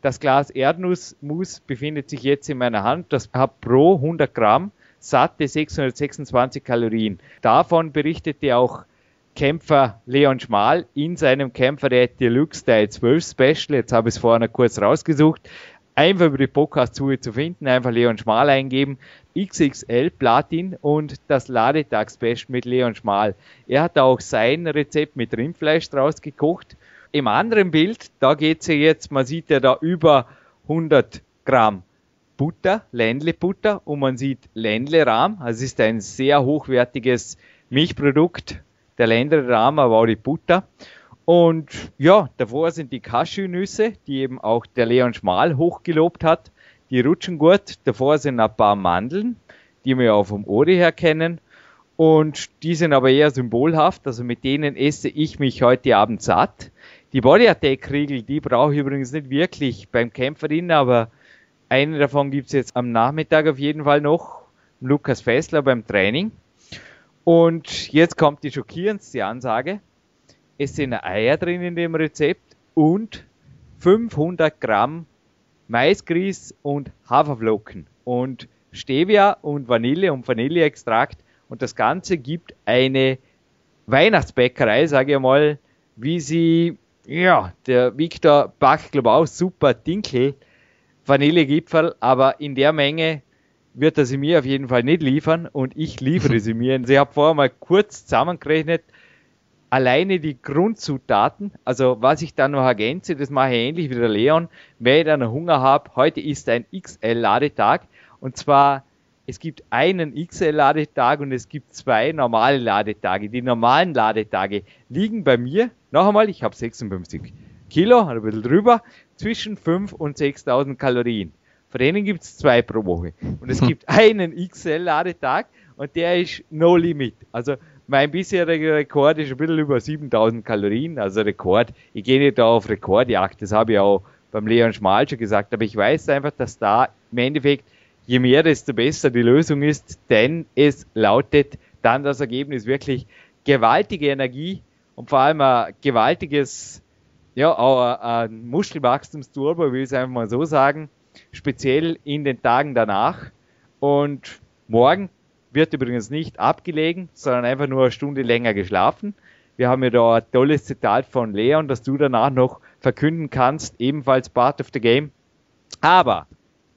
das Glas Erdnussmus befindet sich jetzt in meiner Hand. Das hat pro 100 Gramm satte 626 Kalorien. Davon berichtete auch Kämpfer Leon Schmal in seinem Kämpferät Deluxe Teil 12 Special. Jetzt habe ich es vorher kurz rausgesucht einfach über die Podcast-Suche zu finden, einfach Leon Schmal eingeben, XXL Platin und das Ladetag-Special mit Leon Schmal. Er hat auch sein Rezept mit Rindfleisch draus gekocht. Im anderen Bild, da geht es ja jetzt, man sieht ja da über 100 Gramm Butter, Ländle-Butter und man sieht Ländle-Rahm. Also es ist ein sehr hochwertiges Milchprodukt, der Ländle-Rahm, aber auch die Butter. Und ja, davor sind die Cashewnüsse, die eben auch der Leon Schmal hochgelobt hat. Die rutschen gut. Davor sind ein paar Mandeln, die wir auch vom Ori her kennen. Und die sind aber eher symbolhaft, also mit denen esse ich mich heute Abend satt. Die Body Attack Riegel, die brauche ich übrigens nicht wirklich beim Kämpferin, aber eine davon gibt es jetzt am Nachmittag auf jeden Fall noch. Lukas Fessler beim Training. Und jetzt kommt die schockierendste Ansage. Es sind Eier drin in dem Rezept und 500 Gramm Maisgrieß und Haferflocken und Stevia und Vanille und Vanilleextrakt. Und das Ganze gibt eine Weihnachtsbäckerei, sage ich mal, wie sie, ja, der Victor backt, glaube ich, auch super Dinkel Vanillegipfel, aber in der Menge wird er sie mir auf jeden Fall nicht liefern und ich liefere sie mir. Und ich habe vorher mal kurz zusammengerechnet, alleine die Grundzutaten, also was ich dann noch ergänze, das mache ich ähnlich wie der Leon, wenn ich dann Hunger habe, heute ist ein XL-Ladetag und zwar es gibt einen XL-Ladetag und es gibt zwei normale Ladetage. Die normalen Ladetage liegen bei mir, noch einmal, ich habe 56 Kilo, ein bisschen drüber, zwischen 5 und 6000 Kalorien. Von denen gibt es zwei pro Woche. Und es gibt einen XL-Ladetag und der ist no limit. Also mein bisheriger Rekord ist ein bisschen über 7000 Kalorien, also Rekord. Ich gehe nicht da auf Rekordjagd, das habe ich auch beim Leon Schmal schon gesagt, aber ich weiß einfach, dass da im Endeffekt je mehr, desto besser die Lösung ist, denn es lautet dann das Ergebnis wirklich gewaltige Energie und vor allem ein gewaltiges, ja, auch ein Muskelwachstumsturbo, will ich es einfach mal so sagen, speziell in den Tagen danach. Und morgen wird übrigens nicht abgelegen, sondern einfach nur eine Stunde länger geschlafen. Wir haben ja da ein tolles Zitat von Leon, das du danach noch verkünden kannst, ebenfalls part of the game. Aber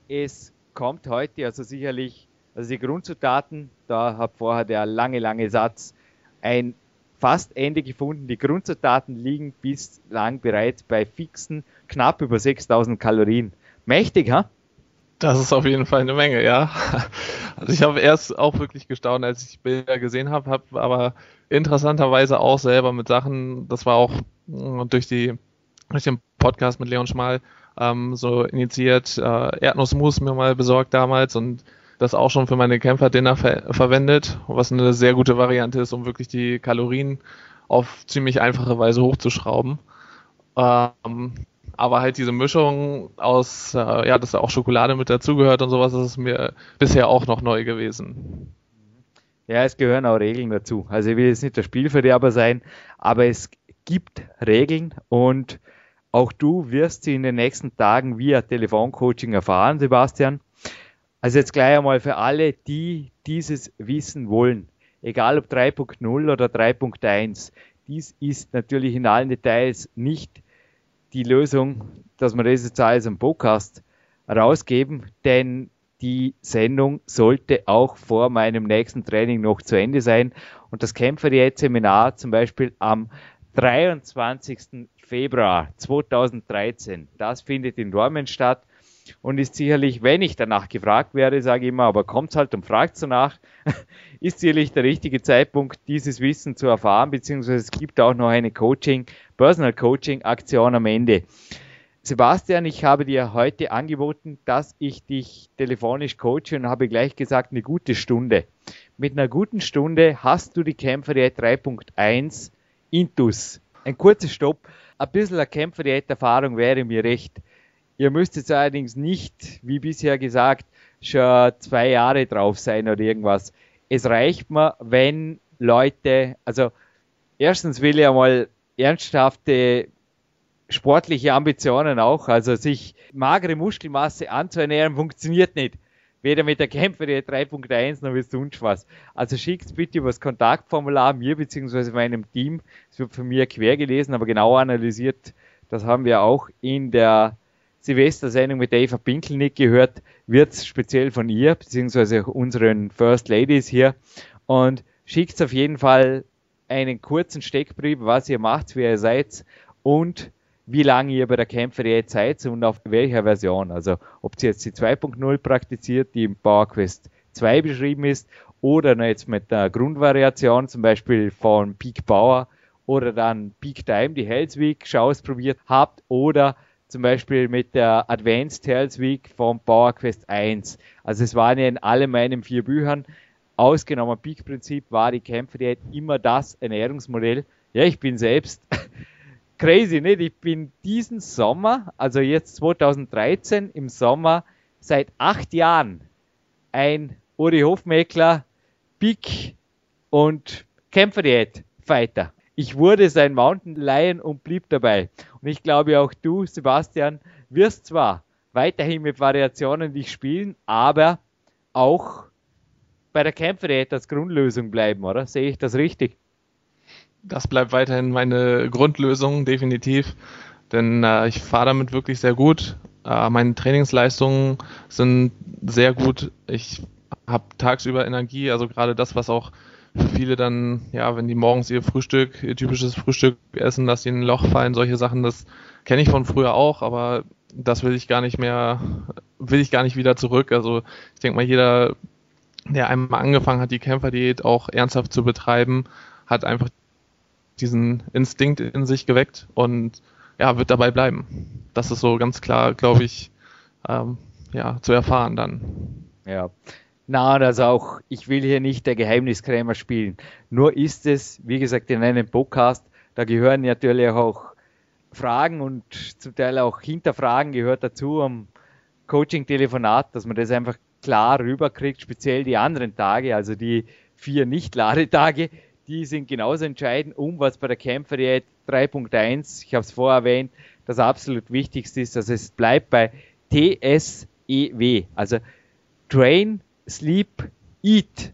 es kommt heute also sicherlich, also die Grundzutaten, da hat vorher der lange, lange Satz ein fast Ende gefunden. Die Grundzutaten liegen bislang bereits bei fixen knapp über 6000 Kalorien. Mächtig, ha? Das ist auf jeden Fall eine Menge, ja. Also ich habe erst auch wirklich gestaunt, als ich Bilder gesehen habe, habe aber interessanterweise auch selber mit Sachen, das war auch mm, durch die durch den Podcast mit Leon Schmal ähm, so initiiert, äh, Erdnussmus mir mal besorgt damals und das auch schon für meine Kämpferdinner ver verwendet, was eine sehr gute Variante ist, um wirklich die Kalorien auf ziemlich einfache Weise hochzuschrauben. Ähm, aber halt diese Mischung aus, äh, ja, dass da auch Schokolade mit dazugehört und sowas, das ist mir bisher auch noch neu gewesen. Ja, es gehören auch Regeln dazu. Also ich will jetzt nicht der Spielverderber sein, aber es gibt Regeln und auch du wirst sie in den nächsten Tagen via Telefoncoaching erfahren, Sebastian. Also jetzt gleich einmal für alle, die dieses wissen wollen, egal ob 3.0 oder 3.1, dies ist natürlich in allen Details nicht die Lösung, dass wir das jetzt als einen Podcast rausgeben, denn die Sendung sollte auch vor meinem nächsten Training noch zu Ende sein. Und das Kämpferdiät-Seminar zum Beispiel am 23. Februar 2013, das findet in Dormen statt und ist sicherlich, wenn ich danach gefragt werde, sage ich immer, aber kommt halt und fragt danach, ist sicherlich der richtige Zeitpunkt, dieses Wissen zu erfahren, beziehungsweise es gibt auch noch eine Coaching, Personal Coaching Aktion am Ende. Sebastian, ich habe dir heute angeboten, dass ich dich telefonisch coache und habe gleich gesagt, eine gute Stunde. Mit einer guten Stunde hast du die Kämpferdiät 3.1 Intus. Ein kurzer Stopp. Ein bisschen eine Kämpferdiät-Erfahrung wäre mir recht. Ihr müsst jetzt allerdings nicht, wie bisher gesagt, schon zwei Jahre drauf sein oder irgendwas. Es reicht mir, wenn Leute, also erstens will ich einmal ernsthafte sportliche Ambitionen auch, also sich magere Muskelmasse anzuernähren, funktioniert nicht. Weder mit der Kämpfer der 3.1 noch mit sonst was. Also schickt bitte über das Kontaktformular mir bzw. meinem Team. Es wird von mir quer gelesen, aber genau analysiert. Das haben wir auch in der Silvester-Sendung mit Eva Pinkelnick gehört, wird speziell von ihr, beziehungsweise unseren First Ladies hier. Und schickt auf jeden Fall einen kurzen Steckbrief, was ihr macht, wer ihr seid und wie lange ihr bei der Kämpferei seid und auf welcher Version. Also ob ihr jetzt die 2.0 praktiziert, die im Power Quest 2 beschrieben ist, oder jetzt mit der Grundvariation, zum Beispiel von Peak Power oder dann Peak Time, die Hells Week schon ausprobiert habt, oder zum Beispiel mit der Advanced Hells Week vom Power Quest 1. Also es waren ja in allen meinen vier Büchern, ausgenommen Peak-Prinzip, war die Kämpferdiät immer das Ernährungsmodell. Ja, ich bin selbst crazy, nicht? Ich bin diesen Sommer, also jetzt 2013 im Sommer, seit acht Jahren ein Uri Hofmeckler Peak und Kämpferdiät-Fighter. Ich wurde sein Mountain Lion und blieb dabei. Und ich glaube auch du, Sebastian, wirst zwar weiterhin mit Variationen dich spielen, aber auch bei der Kämpferdiät als Grundlösung bleiben, oder? Sehe ich das richtig? Das bleibt weiterhin meine Grundlösung, definitiv. Denn äh, ich fahre damit wirklich sehr gut. Äh, meine Trainingsleistungen sind sehr gut. Ich habe tagsüber Energie, also gerade das, was auch viele dann, ja, wenn die morgens ihr Frühstück, ihr typisches Frühstück essen, dass sie in ein Loch fallen, solche Sachen, das kenne ich von früher auch, aber das will ich gar nicht mehr, will ich gar nicht wieder zurück. Also ich denke mal, jeder, der einmal angefangen hat, die Kämpferdiät auch ernsthaft zu betreiben, hat einfach diesen Instinkt in sich geweckt und ja, wird dabei bleiben. Das ist so ganz klar, glaube ich, ähm, ja, zu erfahren dann. Ja, na, also auch, ich will hier nicht der Geheimniskrämer spielen. Nur ist es, wie gesagt, in einem Podcast, da gehören natürlich auch Fragen und zum Teil auch Hinterfragen gehört dazu am Coaching-Telefonat, dass man das einfach klar rüberkriegt, speziell die anderen Tage, also die vier Nicht-Ladetage, die sind genauso entscheidend, um was bei der Kämpferdiät 3.1, ich habe es vorher erwähnt, das absolut Wichtigste ist, dass es bleibt bei TSEW, also Train, Sleep, Eat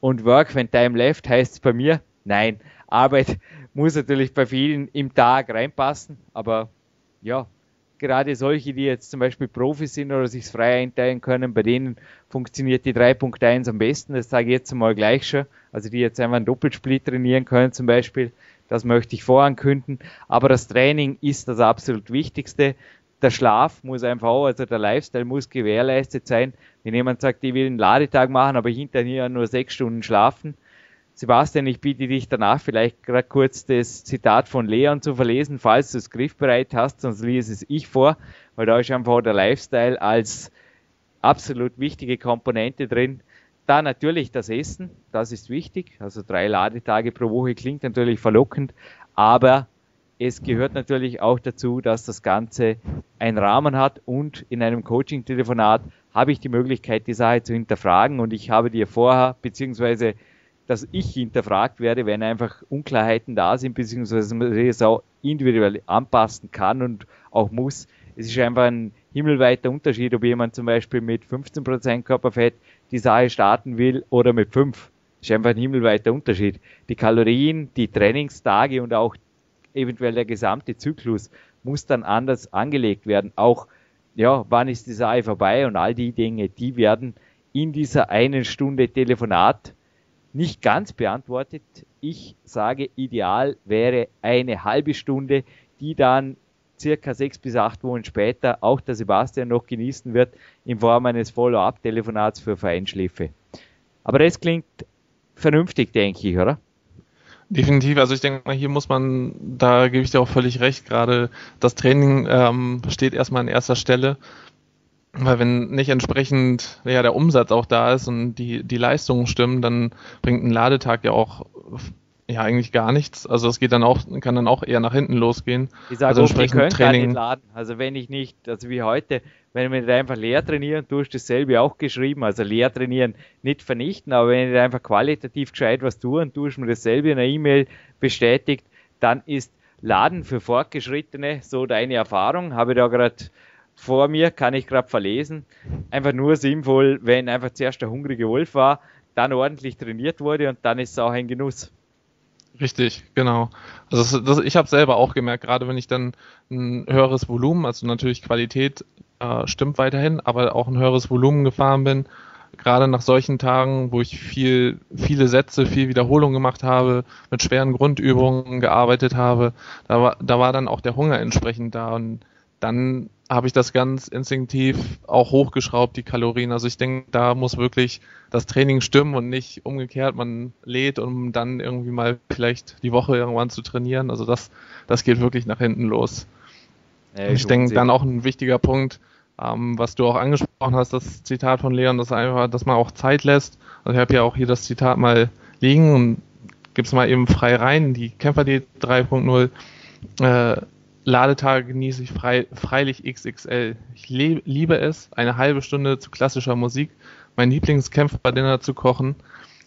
und Work when time left heißt es bei mir, nein, Arbeit muss natürlich bei vielen im Tag reinpassen, aber ja, gerade solche, die jetzt zum Beispiel Profis sind oder sich frei einteilen können, bei denen funktioniert die 3.1 am besten, das sage ich jetzt mal gleich schon, also die jetzt einfach einen Doppelsplit trainieren können zum Beispiel, das möchte ich vorankünden, aber das Training ist das absolut Wichtigste, der Schlaf muss einfach auch, also der Lifestyle muss gewährleistet sein. Wenn jemand sagt, ich will einen Ladetag machen, aber hinterher nur sechs Stunden schlafen. Sebastian, ich biete dich danach vielleicht gerade kurz das Zitat von Leon zu verlesen, falls du es griffbereit hast, sonst lese es ich vor, weil da ist einfach der Lifestyle als absolut wichtige Komponente drin. Da natürlich das Essen, das ist wichtig. Also drei Ladetage pro Woche klingt natürlich verlockend, aber es gehört natürlich auch dazu, dass das Ganze einen Rahmen hat und in einem Coaching-Telefonat habe ich die Möglichkeit, die Sache zu hinterfragen und ich habe dir vorher, beziehungsweise dass ich hinterfragt werde, wenn einfach Unklarheiten da sind, beziehungsweise man es auch individuell anpassen kann und auch muss. Es ist einfach ein himmelweiter Unterschied, ob jemand zum Beispiel mit 15% Körperfett die Sache starten will oder mit 5. Das ist einfach ein himmelweiter Unterschied. Die Kalorien, die Trainingstage und auch eventuell der gesamte Zyklus muss dann anders angelegt werden. Auch, ja, wann ist die Sache vorbei und all die Dinge, die werden in dieser einen Stunde Telefonat nicht ganz beantwortet. Ich sage, ideal wäre eine halbe Stunde, die dann circa sechs bis acht Wochen später auch der Sebastian noch genießen wird in Form eines Follow-up-Telefonats für Vereinschläfe. Aber das klingt vernünftig, denke ich, oder? Definitiv, also ich denke mal, hier muss man, da gebe ich dir auch völlig recht, gerade das Training ähm, steht erstmal an erster Stelle, weil wenn nicht entsprechend ja, der Umsatz auch da ist und die, die Leistungen stimmen, dann bringt ein Ladetag ja auch ja, eigentlich gar nichts. Also es geht dann auch, kann dann auch eher nach hinten losgehen. Ich sage, also okay, ich Training nicht laden. Also wenn ich nicht, also wie heute, wenn ich einfach leer trainieren, du hast dasselbe auch geschrieben, also leer trainieren, nicht vernichten, aber wenn ich einfach qualitativ gescheit was tue und du hast mir dasselbe in einer E-Mail bestätigt, dann ist Laden für Fortgeschrittene so deine Erfahrung, habe ich da gerade vor mir, kann ich gerade verlesen. Einfach nur sinnvoll, wenn einfach zuerst der hungrige Wolf war, dann ordentlich trainiert wurde und dann ist es auch ein Genuss. Richtig, genau. Also das, das, ich habe selber auch gemerkt, gerade wenn ich dann ein höheres Volumen, also natürlich Qualität äh, stimmt weiterhin, aber auch ein höheres Volumen gefahren bin, gerade nach solchen Tagen, wo ich viel, viele Sätze, viel Wiederholung gemacht habe, mit schweren Grundübungen gearbeitet habe, da war, da war dann auch der Hunger entsprechend da und dann habe ich das ganz instinktiv auch hochgeschraubt, die Kalorien. Also ich denke, da muss wirklich das Training stimmen und nicht umgekehrt, man lädt, um dann irgendwie mal vielleicht die Woche irgendwann zu trainieren. Also das, das geht wirklich nach hinten los. Ja, ich, ich denke, dann auch ein wichtiger Punkt, ähm, was du auch angesprochen hast, das Zitat von Leon, das einfach, dass man auch Zeit lässt. Also ich habe ja auch hier das Zitat mal liegen und gib's mal eben frei rein. Die Kämpfer D 3.0 äh, Ladetage genieße ich frei, freilich XXL. Ich liebe es, eine halbe Stunde zu klassischer Musik, mein Lieblingskämpfer-Dinner zu kochen.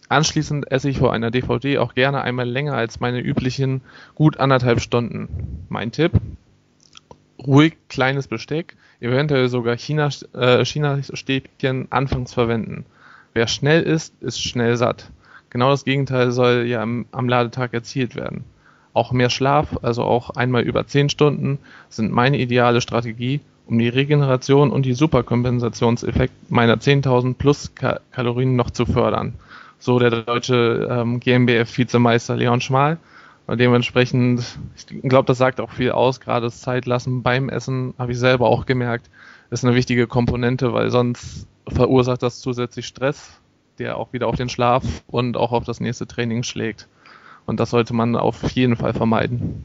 Anschließend esse ich vor einer DVD auch gerne einmal länger als meine üblichen gut anderthalb Stunden. Mein Tipp? Ruhig kleines Besteck, eventuell sogar China-Stäbchen äh, China anfangs verwenden. Wer schnell ist, ist schnell satt. Genau das Gegenteil soll ja am, am Ladetag erzielt werden. Auch mehr Schlaf, also auch einmal über 10 Stunden, sind meine ideale Strategie, um die Regeneration und die Superkompensationseffekt meiner 10.000 plus Kalorien noch zu fördern. So der deutsche ähm, GmbF-Vizemeister Leon Schmal. Und dementsprechend, ich glaube, das sagt auch viel aus, gerade das Zeitlassen beim Essen, habe ich selber auch gemerkt, ist eine wichtige Komponente, weil sonst verursacht das zusätzlich Stress, der auch wieder auf den Schlaf und auch auf das nächste Training schlägt. Und das sollte man auf jeden Fall vermeiden.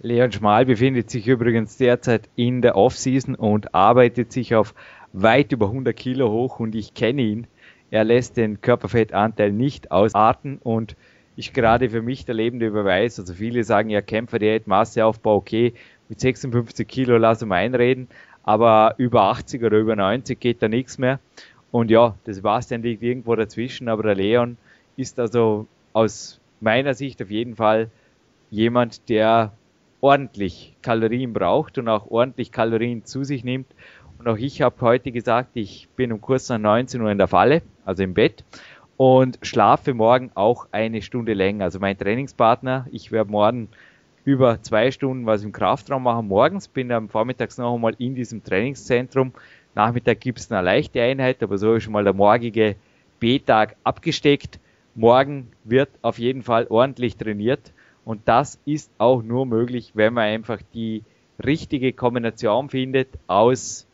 Leon Schmal befindet sich übrigens derzeit in der Offseason und arbeitet sich auf weit über 100 Kilo hoch und ich kenne ihn. Er lässt den Körperfettanteil nicht ausarten und ist gerade für mich der lebende Beweis. Also viele sagen ja Kämpferdiät, Masseaufbau, okay, mit 56 Kilo lass ihn einreden, aber über 80 oder über 90 geht da nichts mehr. Und ja, das Sebastian liegt irgendwo dazwischen, aber der Leon ist also aus meiner Sicht auf jeden Fall jemand, der ordentlich Kalorien braucht und auch ordentlich Kalorien zu sich nimmt. Und auch ich habe heute gesagt, ich bin um kurz nach 19 Uhr in der Falle, also im Bett, und schlafe morgen auch eine Stunde länger. Also mein Trainingspartner, ich werde morgen über zwei Stunden was im Kraftraum machen morgens, bin am Vormittags noch einmal in diesem Trainingszentrum. Nachmittag gibt es eine leichte Einheit, aber so ist schon mal der morgige B-Tag abgesteckt morgen wird auf jeden Fall ordentlich trainiert. Und das ist auch nur möglich, wenn man einfach die richtige Kombination findet aus,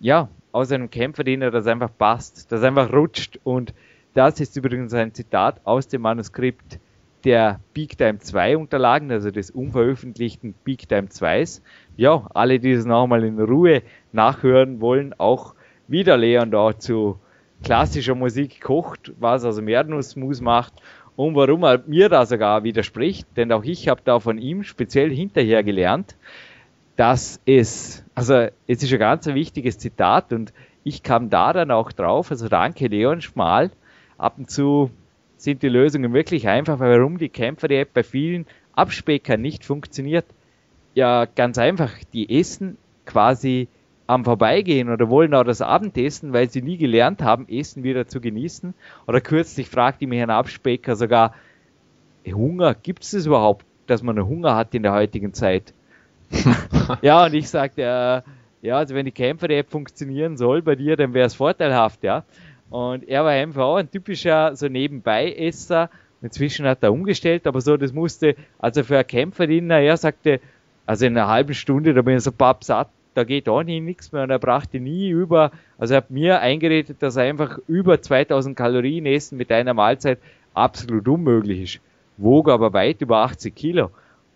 ja, aus einem Kämpferdiener, das einfach passt, das einfach rutscht. Und das ist übrigens ein Zitat aus dem Manuskript der Peak Time 2 Unterlagen, also des unveröffentlichten Peak Time 2s. Ja, alle, die es nochmal in Ruhe nachhören wollen, auch wieder Leon da zu klassischer Musik kocht, was also Erdnussmus macht und warum er mir da sogar widerspricht, denn auch ich habe da von ihm speziell hinterher gelernt, dass es, also es ist ein ganz wichtiges Zitat und ich kam da dann auch drauf, also danke Leon Schmal, ab und zu sind die Lösungen wirklich einfach, warum die Kämpfer-App bei vielen Abspeckern nicht funktioniert. Ja, ganz einfach, die essen quasi am Vorbeigehen oder wollen auch das Abendessen, weil sie nie gelernt haben, Essen wieder zu genießen. Oder kürzlich fragte mich ein Abspecker sogar, Hunger, gibt es überhaupt, dass man Hunger hat in der heutigen Zeit? ja, und ich sagte, äh, ja, also wenn die Kämpfer-App funktionieren soll bei dir, dann wäre es vorteilhaft, ja. Und er war einfach auch ein typischer so Nebenbei-Esser. Inzwischen hat er umgestellt, aber so, das musste, also für eine Kämpferin, er sagte, also in einer halben Stunde, da bin ich so pappsatt, da geht auch nie nichts mehr und er brachte nie über, also er hat mir eingeredet, dass er einfach über 2000 Kalorien essen mit einer Mahlzeit absolut unmöglich ist. Wog aber weit über 80 Kilo.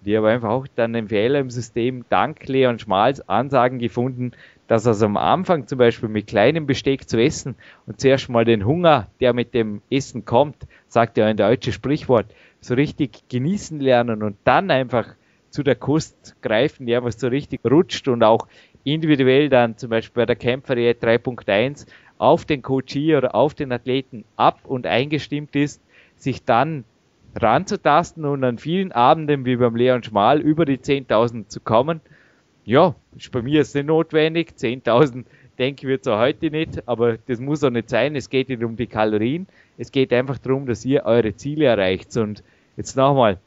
Die habe einfach auch dann einen Fehler im System dank Leon Schmals Ansagen gefunden, dass er also am Anfang zum Beispiel mit kleinem Besteck zu essen und zuerst mal den Hunger, der mit dem Essen kommt, sagt ja ein deutsches Sprichwort, so richtig genießen lernen und dann einfach zu der Kost greifen, ja, was so richtig rutscht und auch individuell dann zum Beispiel bei der Kämpferdiät 3.1 auf den Coachie oder auf den Athleten ab und eingestimmt ist, sich dann ranzutasten und an vielen Abenden wie beim Leon Schmal über die 10.000 zu kommen. Ja, ist bei mir ist nicht notwendig. 10.000 denke ich es auch heute nicht, aber das muss auch nicht sein. Es geht nicht um die Kalorien. Es geht einfach darum, dass ihr eure Ziele erreicht. Und jetzt nochmal,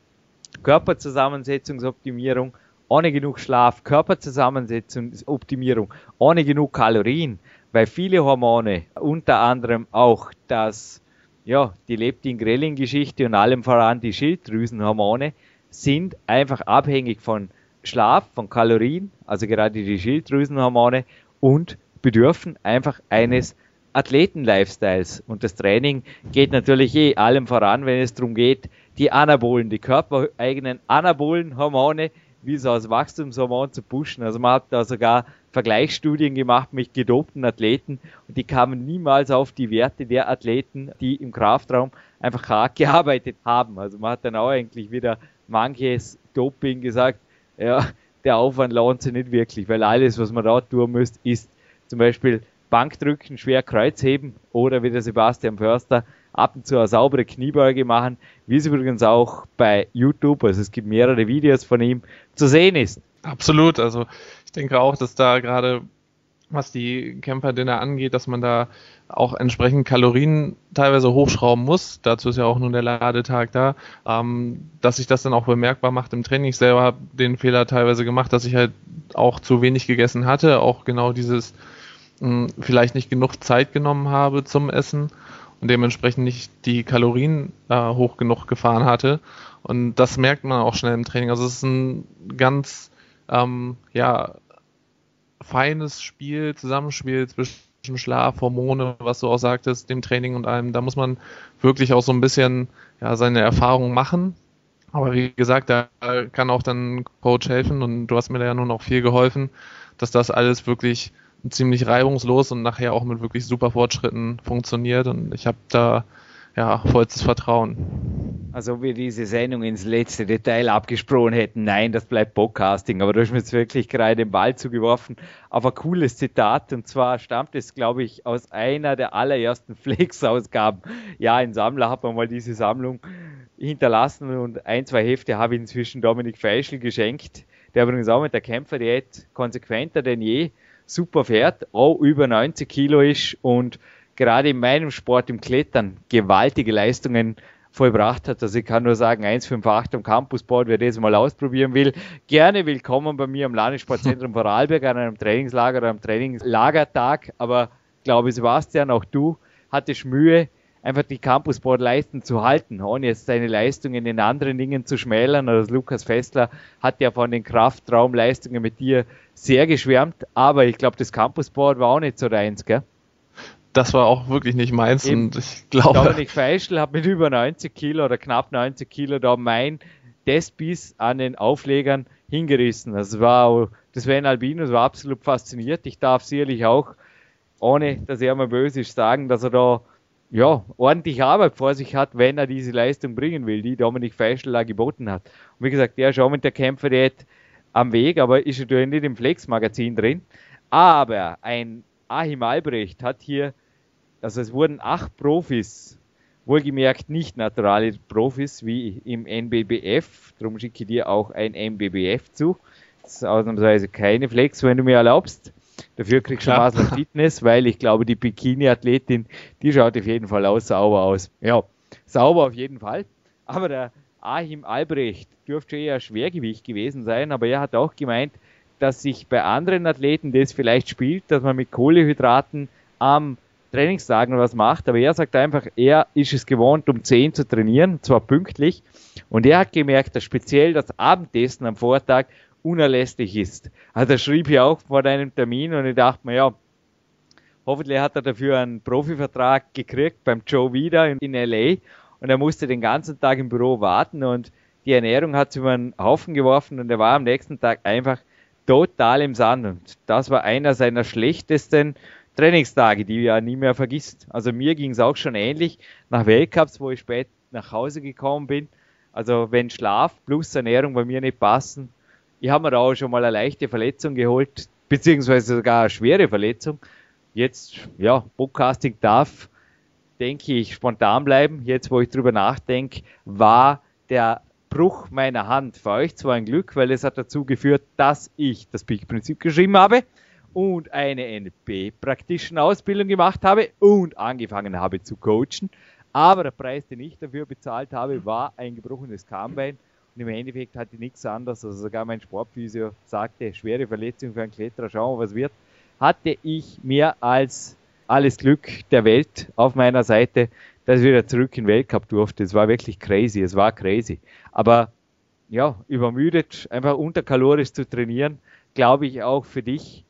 Körperzusammensetzungsoptimierung, ohne genug Schlaf, Körperzusammensetzungsoptimierung, ohne genug Kalorien, weil viele Hormone, unter anderem auch das, ja, die Leptin-Grelin-Geschichte und allem voran die Schilddrüsenhormone, sind einfach abhängig von Schlaf, von Kalorien, also gerade die Schilddrüsenhormone und bedürfen einfach eines Athleten-Lifestyles. Und das Training geht natürlich eh allem voran, wenn es darum geht, die Anabolen, die körpereigenen anabolen Hormone, wie so als Wachstumshormon zu pushen. Also man hat da sogar Vergleichsstudien gemacht mit gedopten Athleten und die kamen niemals auf die Werte der Athleten, die im Kraftraum einfach hart gearbeitet haben. Also man hat dann auch eigentlich wieder manches Doping gesagt, ja, der Aufwand lohnt sich nicht wirklich, weil alles, was man da tun müsste, ist zum Beispiel Bankdrücken, schwer Kreuzheben oder wie der Sebastian Förster ab und zu eine saubere Kniebeuge machen, wie es übrigens auch bei YouTube, also es gibt mehrere Videos von ihm, zu sehen ist. Absolut, also ich denke auch, dass da gerade was die Kämpferdinner angeht, dass man da auch entsprechend Kalorien teilweise hochschrauben muss. Dazu ist ja auch nun der Ladetag da, ähm, dass sich das dann auch bemerkbar macht im Training. Ich selber habe den Fehler teilweise gemacht, dass ich halt auch zu wenig gegessen hatte, auch genau dieses mh, hm, vielleicht nicht genug Zeit genommen habe zum Essen und dementsprechend nicht die Kalorien äh, hoch genug gefahren hatte. Und das merkt man auch schnell im Training. Also es ist ein ganz ähm, ja, feines Spiel, Zusammenspiel zwischen Schlaf, Hormone, was du auch sagtest, dem Training und allem. Da muss man wirklich auch so ein bisschen ja, seine Erfahrungen machen. Aber wie gesagt, da kann auch dann Coach helfen und du hast mir da ja nun auch viel geholfen, dass das alles wirklich ziemlich reibungslos und nachher auch mit wirklich super Fortschritten funktioniert. Und ich habe da ja vollstes Vertrauen. Also wir diese Sendung ins letzte Detail abgesprochen hätten, nein, das bleibt Podcasting, aber du hast mir jetzt wirklich gerade den Ball zugeworfen. Ein cooles Zitat. Und zwar stammt es, glaube ich, aus einer der allerersten Flex-Ausgaben. Ja, ein Sammler hat mir mal diese Sammlung hinterlassen und ein, zwei Hefte habe ich inzwischen Dominik Feischl geschenkt, der übrigens auch mit der Kämpferdiät konsequenter denn je super fährt, auch über 90 Kilo ist und gerade in meinem Sport im Klettern gewaltige Leistungen vollbracht hat. Also ich kann nur sagen, 158 am Campusboard, wer das mal ausprobieren will, gerne willkommen bei mir am Landessportzentrum Vorarlberg an einem Trainingslager oder einem Trainingslagertag. Aber ich glaube, Sebastian, auch du hattest Mühe, einfach die Campusboard-Leisten zu halten, ohne jetzt seine Leistungen in anderen Dingen zu schmälern. Also Lukas Fessler hat ja von den Kraftraumleistungen mit dir sehr geschwärmt, aber ich glaube, das Campusboard war auch nicht so deins, gell? Das war auch wirklich nicht meins Eben. und ich glaube. Dominik Feischl hat mit über 90 Kilo oder knapp 90 Kilo da mein Despis an den Auflegern hingerissen. Also war, das Sven Albinus war absolut fasziniert. Ich darf sicherlich auch, ohne dass er mal böse ist, sagen, dass er da ja, ordentlich Arbeit vor sich hat, wenn er diese Leistung bringen will, die Dominik Feischl da geboten hat. Und wie gesagt, der ist auch mit der Kämpferdiät am Weg, aber ist natürlich nicht im Flex-Magazin drin. Aber ein Achim Albrecht hat hier, also es wurden acht Profis, wohlgemerkt nicht naturale Profis wie im NBBF, darum schicke ich dir auch ein NBBF zu. Das ist ausnahmsweise keine Flex, wenn du mir erlaubst. Dafür kriegst du Maß Fitness, weil ich glaube, die Bikini-Athletin, die schaut auf jeden Fall aus, sauber aus. Ja, sauber auf jeden Fall. Aber der Achim Albrecht dürfte eher Schwergewicht gewesen sein, aber er hat auch gemeint, dass sich bei anderen Athleten das vielleicht spielt, dass man mit Kohlehydraten am Trainingstagen was macht, aber er sagt einfach, er ist es gewohnt, um 10 zu trainieren, zwar pünktlich, und er hat gemerkt, dass speziell das Abendessen am Vortag unerlässlich ist. Also er schrieb hier auch vor einem Termin und ich dachte mir, ja, hoffentlich hat er dafür einen Profivertrag gekriegt beim Joe wieder in, LA und er musste den ganzen Tag im Büro warten und die Ernährung hat über einen Haufen geworfen und er war am nächsten Tag einfach total im Sand und das war einer seiner schlechtesten Trainingstage, die er nie mehr vergisst. Also mir ging es auch schon ähnlich nach Weltcups, wo ich spät nach Hause gekommen bin Also wenn Schlaf plus Ernährung bei mir nicht passen, ich habe mir da auch schon mal eine leichte Verletzung geholt, beziehungsweise sogar eine schwere Verletzung. Jetzt, ja, Podcasting darf, denke ich, spontan bleiben. Jetzt, wo ich drüber nachdenke, war der Bruch meiner Hand für euch zwar ein Glück, weil es hat dazu geführt, dass ich das Peak-Prinzip geschrieben habe und eine NLP-Praktischen-Ausbildung gemacht habe und angefangen habe zu coachen. Aber der Preis, den ich dafür bezahlt habe, war ein gebrochenes Kahnbein. Und im Endeffekt hatte ich nichts anderes. Also sogar mein Sportphysio sagte, schwere Verletzung für einen Kletterer, schauen wir, was wird. Hatte ich mehr als alles Glück der Welt auf meiner Seite, dass ich wieder zurück in den Weltcup durfte. Es war wirklich crazy, es war crazy. Aber ja, übermüdet, einfach unterkalorisch zu trainieren, glaube ich auch für dich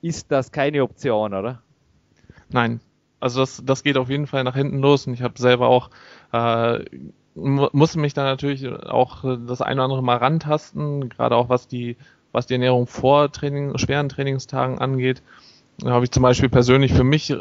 ist das keine Option, oder? Nein, also das, das geht auf jeden Fall nach hinten los und ich habe selber auch äh, musste mich da natürlich auch das eine oder andere mal rantasten, gerade auch was die was die Ernährung vor Training, schweren Trainingstagen angeht. Da habe ich zum Beispiel persönlich für mich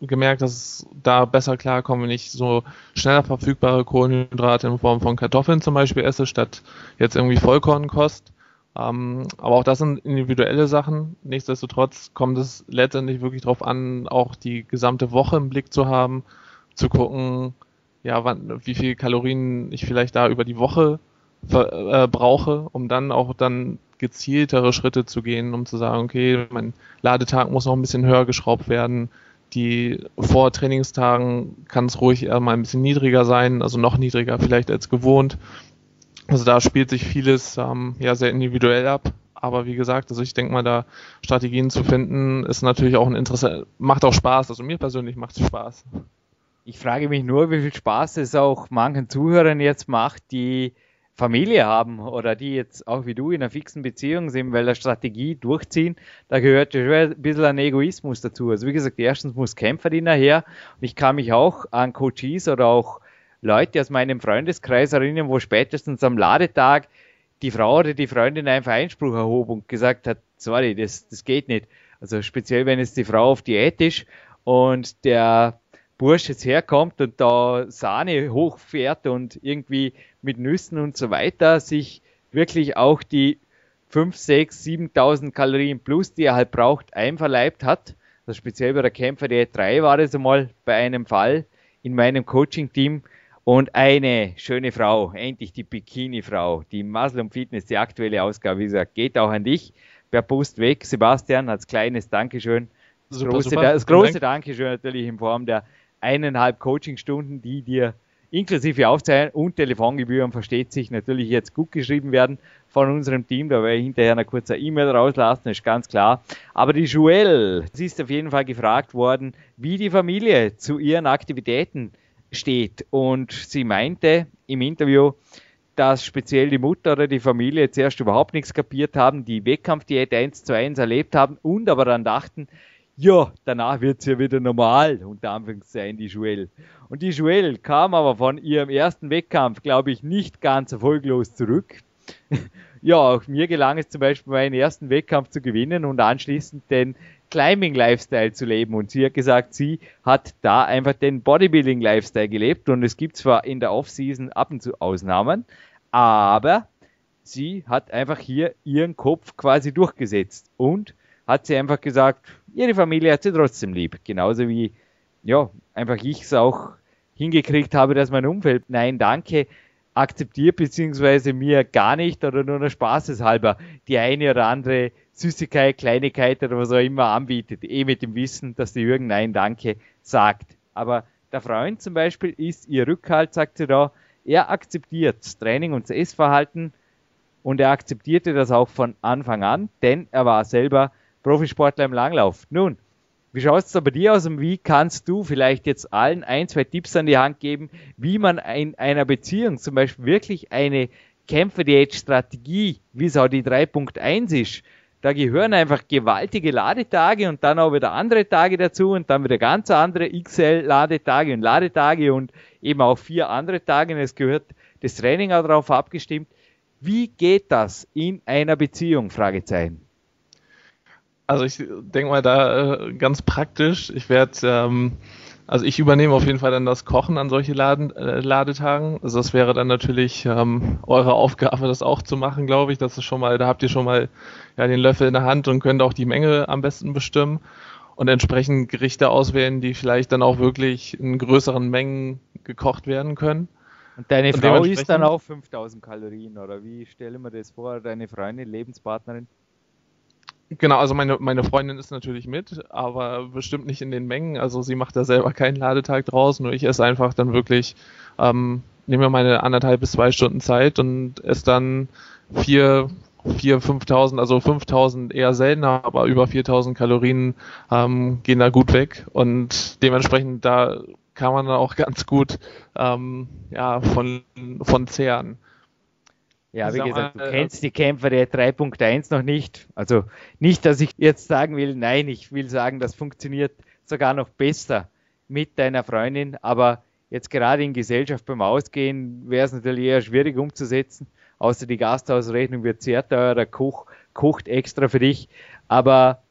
gemerkt, dass es da besser klarkommt, wenn ich so schneller verfügbare Kohlenhydrate in Form von Kartoffeln zum Beispiel esse, statt jetzt irgendwie Vollkornkost. Ähm, aber auch das sind individuelle Sachen. Nichtsdestotrotz kommt es letztendlich wirklich darauf an, auch die gesamte Woche im Blick zu haben, zu gucken, ja, wann, wie viel Kalorien ich vielleicht da über die Woche äh, brauche, um dann auch dann gezieltere Schritte zu gehen, um zu sagen, okay, mein Ladetag muss noch ein bisschen höher geschraubt werden. Die vor Trainingstagen kann es ruhig eher mal ein bisschen niedriger sein, also noch niedriger vielleicht als gewohnt. Also da spielt sich vieles ähm, ja sehr individuell ab. Aber wie gesagt, also ich denke mal, da Strategien zu finden, ist natürlich auch ein Interesse, macht auch Spaß. Also mir persönlich macht es Spaß. Ich frage mich nur, wie viel Spaß es auch manchen Zuhörern jetzt macht, die Familie haben oder die jetzt auch wie du in einer fixen Beziehung sind, weil der Strategie durchziehen, da gehört ja schon ein bisschen ein Egoismus dazu. Also wie gesagt, erstens muss Kämpferdiener her und ich kann mich auch an Coaches oder auch Leute aus meinem Freundeskreis erinnern, wo spätestens am Ladetag die Frau oder die Freundin einfach Einspruch erhob und gesagt hat, sorry, das, das geht nicht. Also speziell, wenn jetzt die Frau auf Diät ist und der Bursch jetzt herkommt und da Sahne hochfährt und irgendwie mit Nüssen und so weiter sich wirklich auch die 5, 6, 7.000 Kalorien plus, die er halt braucht, einverleibt hat. Also speziell bei der Kämpfer der 3 war das einmal bei einem Fall in meinem Coaching-Team. Und eine schöne Frau, endlich die Bikini-Frau, die Muslim Fitness, die aktuelle Ausgabe, wie gesagt, geht auch an dich per Post weg. Sebastian, als kleines Dankeschön. Das super, große, super. das große Dankeschön natürlich in Form der eineinhalb Coachingstunden, die dir inklusive Aufzeichnung und Telefongebühren versteht sich natürlich jetzt gut geschrieben werden von unserem Team. Da werde ich hinterher eine kurze E-Mail rauslassen, ist ganz klar. Aber die Joelle, sie ist auf jeden Fall gefragt worden, wie die Familie zu ihren Aktivitäten steht. Und sie meinte im Interview, dass speziell die Mutter oder die Familie zuerst überhaupt nichts kapiert haben, die Wettkampfdiät eins zu eins erlebt haben und aber dann dachten, ja, danach wird es ja wieder normal, unter Anführungszeichen die Joelle. Und die Joelle kam aber von ihrem ersten Wettkampf, glaube ich, nicht ganz erfolglos zurück. ja, auch mir gelang es zum Beispiel, meinen ersten Wettkampf zu gewinnen und anschließend den Climbing-Lifestyle zu leben. Und sie hat gesagt, sie hat da einfach den Bodybuilding-Lifestyle gelebt. Und es gibt zwar in der Off-Season ab und zu Ausnahmen, aber sie hat einfach hier ihren Kopf quasi durchgesetzt und hat sie einfach gesagt, ihre Familie hat sie trotzdem lieb. Genauso wie, ja, einfach ich es auch hingekriegt habe, dass mein Umfeld Nein, danke akzeptiert, beziehungsweise mir gar nicht oder nur noch spaßeshalber die eine oder andere Süßigkeit, Kleinigkeit oder was auch immer anbietet. Eh mit dem Wissen, dass der Jürgen Nein, danke sagt. Aber der Freund zum Beispiel ist ihr Rückhalt, sagt sie da. Er akzeptiert Training und das Essverhalten und er akzeptierte das auch von Anfang an, denn er war selber Profisportler im Langlauf. Nun, wie schaut es bei dir aus und wie kannst du vielleicht jetzt allen ein, zwei Tipps an die Hand geben, wie man in einer Beziehung zum Beispiel wirklich eine Kämpfer-Diät-Strategie, wie es auch die 3.1 ist, da gehören einfach gewaltige Ladetage und dann auch wieder andere Tage dazu und dann wieder ganz andere XL-Ladetage und Ladetage und eben auch vier andere Tage und es gehört das Training auch darauf abgestimmt. Wie geht das in einer Beziehung? Fragezeichen. Also ich denke mal da äh, ganz praktisch. Ich werde ähm, Also ich übernehme auf jeden Fall dann das Kochen an solche Laden, äh, Ladetagen. Also das wäre dann natürlich ähm, eure Aufgabe, das auch zu machen, glaube ich. Das ist schon mal, da habt ihr schon mal ja, den Löffel in der Hand und könnt auch die Menge am besten bestimmen und entsprechend Gerichte auswählen, die vielleicht dann auch wirklich in größeren Mengen gekocht werden können. Und deine und Frau isst dann auch 5000 Kalorien oder wie stelle mir das vor, deine Freundin, Lebenspartnerin? Genau, also meine, meine Freundin ist natürlich mit, aber bestimmt nicht in den Mengen. Also sie macht da selber keinen Ladetag draus, nur ich esse einfach dann wirklich, ähm, nehme mir meine anderthalb bis zwei Stunden Zeit und esse dann vier, vier, 5000, also 5000 eher seltener, aber über 4000 Kalorien ähm, gehen da gut weg und dementsprechend da kann man dann auch ganz gut ähm, ja, von, von zehren. Ja, wie gesagt, du kennst die Kämpfer der 3.1 noch nicht. Also nicht, dass ich jetzt sagen will, nein, ich will sagen, das funktioniert sogar noch besser mit deiner Freundin, aber jetzt gerade in Gesellschaft beim Ausgehen wäre es natürlich eher schwierig umzusetzen, außer die Gasthausrechnung wird sehr teuer, der Koch kocht extra für dich, aber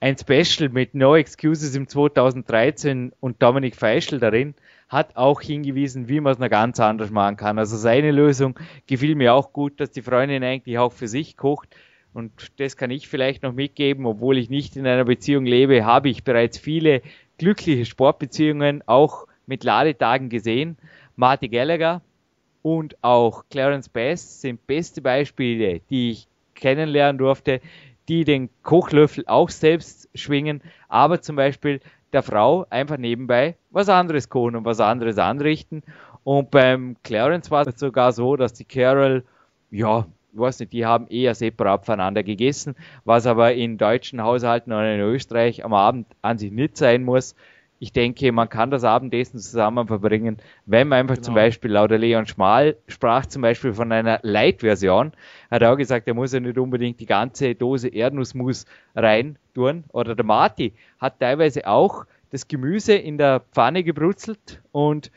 ein Special mit No Excuses im 2013 und Dominik Feischl darin, hat auch hingewiesen, wie man es noch ganz anders machen kann. Also seine Lösung gefiel mir auch gut, dass die Freundin eigentlich auch für sich kocht. Und das kann ich vielleicht noch mitgeben, obwohl ich nicht in einer Beziehung lebe, habe ich bereits viele glückliche Sportbeziehungen auch mit Ladetagen gesehen. Marty Gallagher und auch Clarence Bass sind beste Beispiele, die ich kennenlernen durfte, die den Kochlöffel auch selbst schwingen, aber zum Beispiel der Frau einfach nebenbei was anderes kochen und was anderes anrichten. Und beim Clarence war es sogar so, dass die Carol, ja, ich weiß nicht, die haben eher separat voneinander gegessen, was aber in deutschen Haushalten oder in Österreich am Abend an sich nicht sein muss. Ich denke, man kann das Abendessen zusammen verbringen, wenn man einfach genau. zum Beispiel, lauter Leon Schmal sprach zum Beispiel von einer Light-Version, hat er auch gesagt, er muss ja nicht unbedingt die ganze Dose Erdnussmus rein tun. Oder der Marti hat teilweise auch das Gemüse in der Pfanne gebrutzelt und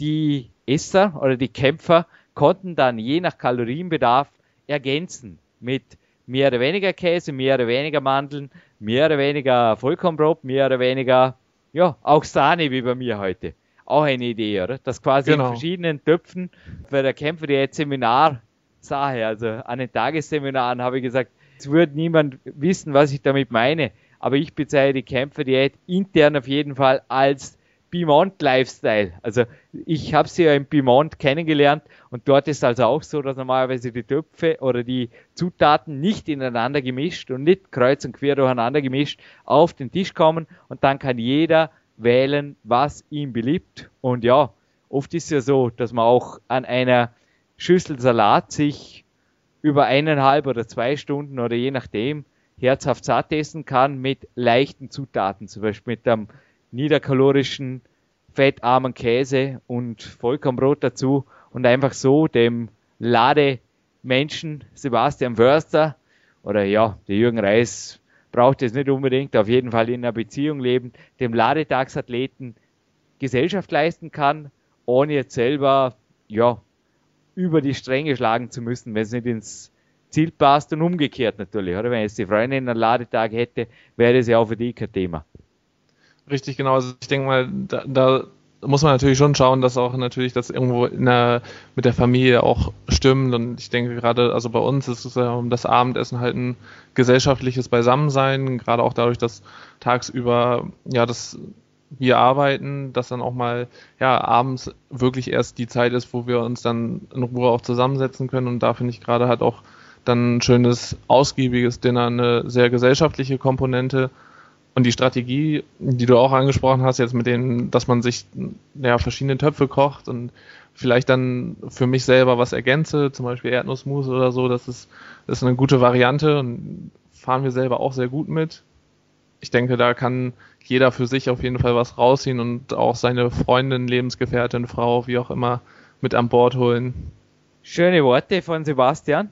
die Esser oder die Kämpfer konnten dann je nach Kalorienbedarf ergänzen mit mehr oder weniger Käse, mehr oder weniger Mandeln, mehr oder weniger Vollkornbrot, mehr oder weniger, ja, auch Sahne wie bei mir heute. Auch eine Idee, oder? Das quasi genau. in verschiedenen Töpfen, weil der Kämpfer, der Seminar Sache. Also an den Tagesseminaren habe ich gesagt, es würde niemand wissen, was ich damit meine. Aber ich bezeichne die Kämpferdiät intern auf jeden Fall als Piemont Lifestyle. Also ich habe sie ja im Piemont kennengelernt und dort ist also auch so, dass normalerweise die Töpfe oder die Zutaten nicht ineinander gemischt und nicht kreuz und quer durcheinander gemischt auf den Tisch kommen und dann kann jeder wählen, was ihm beliebt. Und ja, oft ist es ja so, dass man auch an einer Schüssel Salat sich über eineinhalb oder zwei Stunden oder je nachdem herzhaft satt essen kann mit leichten Zutaten, zum Beispiel mit einem niederkalorischen, fettarmen Käse und Vollkornbrot dazu und einfach so dem Lademenschen Sebastian Wörster oder ja, der Jürgen Reis braucht es nicht unbedingt, auf jeden Fall in einer Beziehung leben, dem Ladetagsathleten Gesellschaft leisten kann, ohne jetzt selber ja, über die Stränge schlagen zu müssen, wenn es nicht ins Ziel passt und umgekehrt natürlich. Oder wenn jetzt die Freundin einen Ladetag hätte, wäre das ja auch für die kein Thema. Richtig, genau. Also ich denke mal, da, da muss man natürlich schon schauen, dass auch natürlich das irgendwo der, mit der Familie auch stimmt. Und ich denke gerade, also bei uns ist das Abendessen halt ein gesellschaftliches Beisammensein, gerade auch dadurch, dass tagsüber ja das wir arbeiten, dass dann auch mal ja abends wirklich erst die Zeit ist, wo wir uns dann in Ruhe auch zusammensetzen können und da finde ich gerade halt auch dann ein schönes ausgiebiges Dinner eine sehr gesellschaftliche Komponente und die Strategie, die du auch angesprochen hast jetzt mit denen, dass man sich ja verschiedene Töpfe kocht und vielleicht dann für mich selber was ergänze, zum Beispiel Erdnussmus oder so, das ist, das ist eine gute Variante und fahren wir selber auch sehr gut mit. Ich denke, da kann jeder für sich auf jeden Fall was rausziehen und auch seine Freundin, Lebensgefährtin, Frau, wie auch immer, mit an Bord holen. Schöne Worte von Sebastian.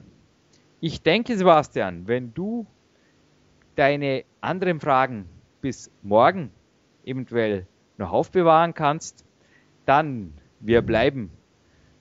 Ich denke, Sebastian, wenn du deine anderen Fragen bis morgen eventuell noch aufbewahren kannst, dann wir bleiben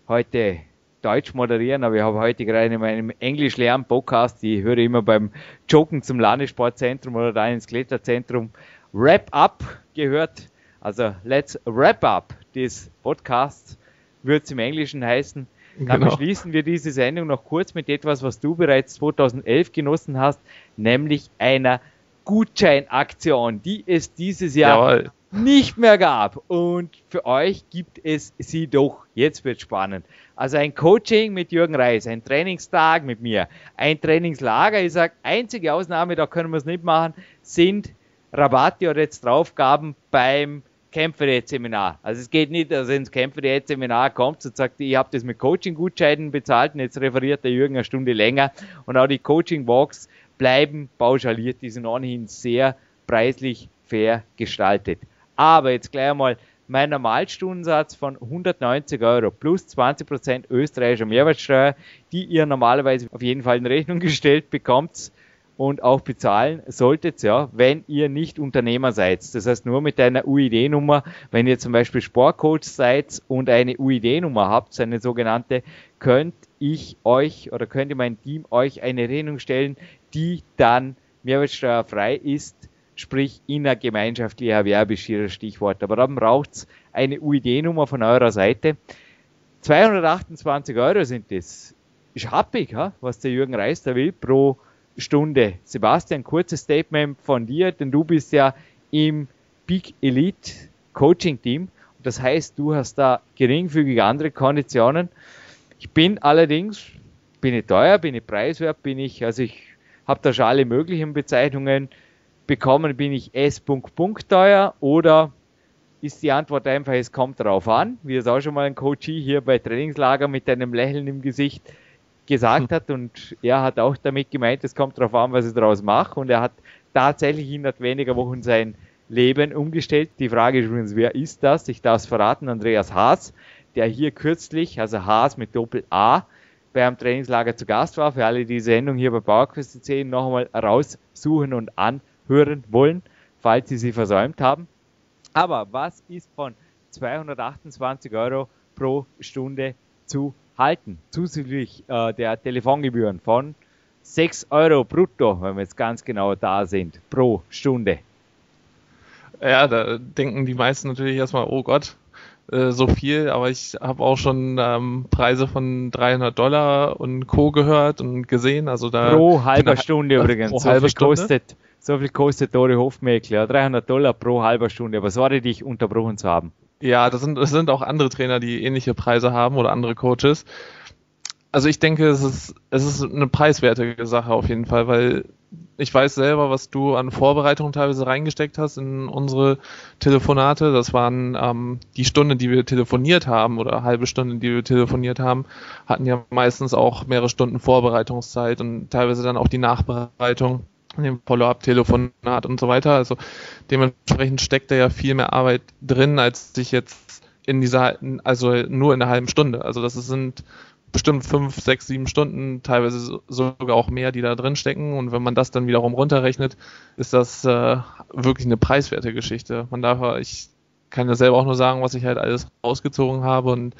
heute Deutsch moderieren, aber ich habe heute gerade in meinem Englisch lernen Podcast, ich höre immer beim Joken zum Landessportzentrum oder da ins Kletterzentrum Wrap-up gehört. Also, let's wrap up this podcast, wird es im Englischen heißen. Damit genau. schließen wir diese Sendung noch kurz mit etwas, was du bereits 2011 genossen hast, nämlich einer Gutscheinaktion, die es dieses Jahr Jawohl. nicht mehr gab. Und für euch gibt es sie doch. Jetzt wird spannend. Also ein Coaching mit Jürgen Reis, ein Trainingstag mit mir, ein Trainingslager. Ich sage, einzige Ausnahme, da können wir es nicht machen, sind Rabatte oder jetzt Draufgaben beim Kämpferdiät-Seminar. Also es geht nicht, dass ins Kämpferdiät-Seminar kommt und sagt, ich habe das mit Coaching-Gutscheinen bezahlt und jetzt referiert der Jürgen eine Stunde länger. Und auch die Coaching-Walks bleiben pauschaliert, die sind ohnehin sehr preislich fair gestaltet. Aber jetzt gleich einmal mein Normalstundensatz von 190 Euro plus 20% österreichischer Mehrwertsteuer, die ihr normalerweise auf jeden Fall in Rechnung gestellt bekommt und auch bezahlen solltet, ja, wenn ihr nicht Unternehmer seid. Das heißt, nur mit einer UID-Nummer, wenn ihr zum Beispiel Sportcoach seid und eine UID-Nummer habt, eine sogenannte, könnt ich euch oder könnte mein Team euch eine Rechnung stellen, die dann mehrwertsteuerfrei ist sprich innergemeinschaftlicher Erwerb ist hier das Stichwort. Aber dann braucht es eine UID-Nummer von eurer Seite. 228 Euro sind das. Ist happig, ha? was der Jürgen Reis da will pro Stunde. Sebastian, kurzes Statement von dir, denn du bist ja im Peak Elite Coaching Team. Das heißt, du hast da geringfügig andere Konditionen. Ich bin allerdings, bin ich teuer, bin ich preiswert, bin ich, also ich habe da schon alle möglichen Bezeichnungen bekommen, bin ich S. teuer oder ist die Antwort einfach, es kommt darauf an, wie es auch schon mal ein Coach hier bei Trainingslager mit einem Lächeln im Gesicht gesagt hat und er hat auch damit gemeint, es kommt darauf an, was ich daraus mache und er hat tatsächlich innerhalb weniger Wochen sein Leben umgestellt. Die Frage ist übrigens, wer ist das? Ich darf es verraten, Andreas Haas, der hier kürzlich, also Haas mit Doppel A, beim Trainingslager zu Gast war. Für alle, die die Sendung hier bei PowerQuest 10 noch einmal raussuchen und an hören wollen, falls Sie sie versäumt haben. Aber was ist von 228 Euro pro Stunde zu halten? Zuzüglich äh, der Telefongebühren von 6 Euro brutto, wenn wir jetzt ganz genau da sind, pro Stunde. Ja, da denken die meisten natürlich erstmal, oh Gott, äh, so viel, aber ich habe auch schon ähm, Preise von 300 Dollar und Co. gehört und gesehen. Also da pro halber Stunde übrigens. Pro so halbe Stunde. kostet so viel kostet Dori Hofmäkler, 300 Dollar pro halber Stunde. Aber sorry, dich unterbrochen zu haben. Ja, das sind, das sind auch andere Trainer, die ähnliche Preise haben oder andere Coaches. Also ich denke, es ist, es ist eine preiswerte Sache auf jeden Fall, weil ich weiß selber, was du an Vorbereitung teilweise reingesteckt hast in unsere Telefonate. Das waren ähm, die Stunden, die wir telefoniert haben oder halbe Stunde, die wir telefoniert haben, hatten ja meistens auch mehrere Stunden Vorbereitungszeit und teilweise dann auch die Nachbereitung dem Follow-up-Telefonat und so weiter. Also dementsprechend steckt da ja viel mehr Arbeit drin, als sich jetzt in dieser, also nur in einer halben Stunde. Also das sind bestimmt fünf, sechs, sieben Stunden, teilweise sogar auch mehr, die da drin stecken. Und wenn man das dann wiederum runterrechnet, ist das äh, wirklich eine preiswerte Geschichte. Man darf, ich kann ja selber auch nur sagen, was ich halt alles rausgezogen habe und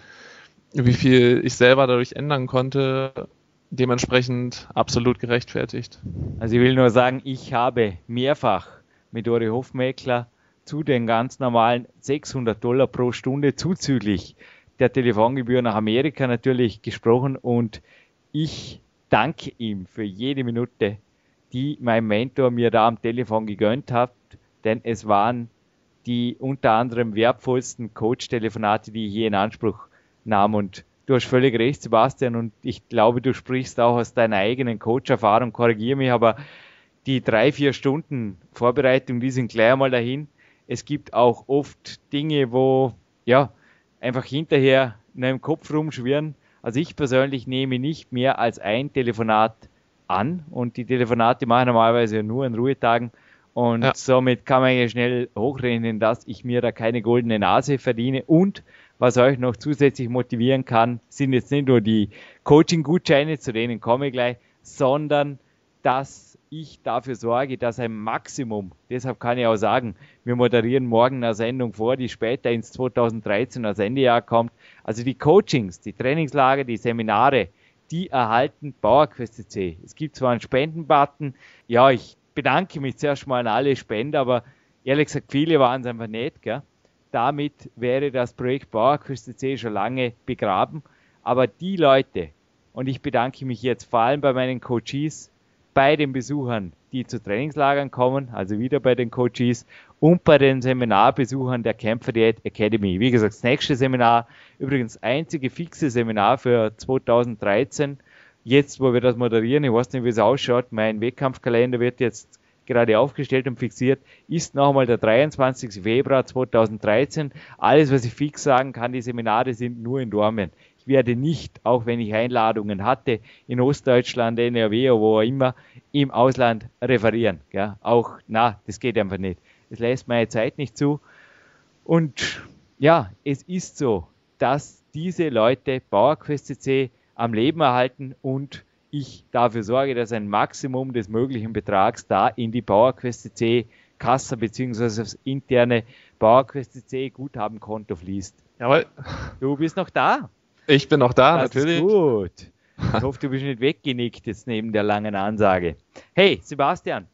wie viel ich selber dadurch ändern konnte, dementsprechend absolut gerechtfertigt. Also ich will nur sagen, ich habe mehrfach mit Ori Hofmeckler zu den ganz normalen 600 Dollar pro Stunde zuzüglich der Telefongebühr nach Amerika natürlich gesprochen und ich danke ihm für jede Minute, die mein Mentor mir da am Telefon gegönnt hat, denn es waren die unter anderem wertvollsten Coach-Telefonate, die ich je in Anspruch nahm und du hast völlig recht, Sebastian, und ich glaube, du sprichst auch aus deiner eigenen Coach-Erfahrung, korrigiere mich, aber die drei, vier Stunden Vorbereitung, die sind gleich einmal dahin. Es gibt auch oft Dinge, wo, ja, einfach hinterher in einem Kopf rumschwirren. Also ich persönlich nehme nicht mehr als ein Telefonat an und die Telefonate mache ich normalerweise nur an Ruhetagen und ja. somit kann man ja schnell hochrechnen, dass ich mir da keine goldene Nase verdiene und was euch noch zusätzlich motivieren kann, sind jetzt nicht nur die Coaching-Gutscheine, zu denen komme ich gleich, sondern dass ich dafür sorge, dass ein Maximum, deshalb kann ich auch sagen, wir moderieren morgen eine Sendung vor, die später ins 2013er Sendejahr kommt. Also die Coachings, die Trainingslager, die Seminare, die erhalten PowerQuest C. Es gibt zwar einen Spendenbutton, ja, ich bedanke mich zuerst mal an alle Spender, aber ehrlich gesagt, viele waren es einfach nicht, gell? damit wäre das Projekt Bauerküste C schon lange begraben. Aber die Leute, und ich bedanke mich jetzt vor allem bei meinen Coaches, bei den Besuchern, die zu Trainingslagern kommen, also wieder bei den Coaches und bei den Seminarbesuchern der Kämpfer Diät Academy. Wie gesagt, das nächste Seminar, übrigens einzige fixe Seminar für 2013. Jetzt, wo wir das moderieren, ich weiß nicht, wie es ausschaut, mein Wettkampfkalender wird jetzt gerade aufgestellt und fixiert, ist nochmal der 23. Februar 2013. Alles, was ich fix sagen kann, die Seminare sind nur in Dormen. Ich werde nicht, auch wenn ich Einladungen hatte, in Ostdeutschland, NRW oder wo auch immer, im Ausland referieren. Ja, auch, na, das geht einfach nicht. Das lässt meine Zeit nicht zu. Und ja, es ist so, dass diese Leute PowerQuest CC am Leben erhalten und ich dafür sorge, dass ein Maximum des möglichen Betrags da in die PowerQuest CC Kasse bzw. das interne PowerQuest CC Guthabenkonto fließt. Jawohl. Du bist noch da. Ich bin noch da, das natürlich. Ist gut. Ich hoffe, du bist nicht weggenickt jetzt neben der langen Ansage. Hey, Sebastian,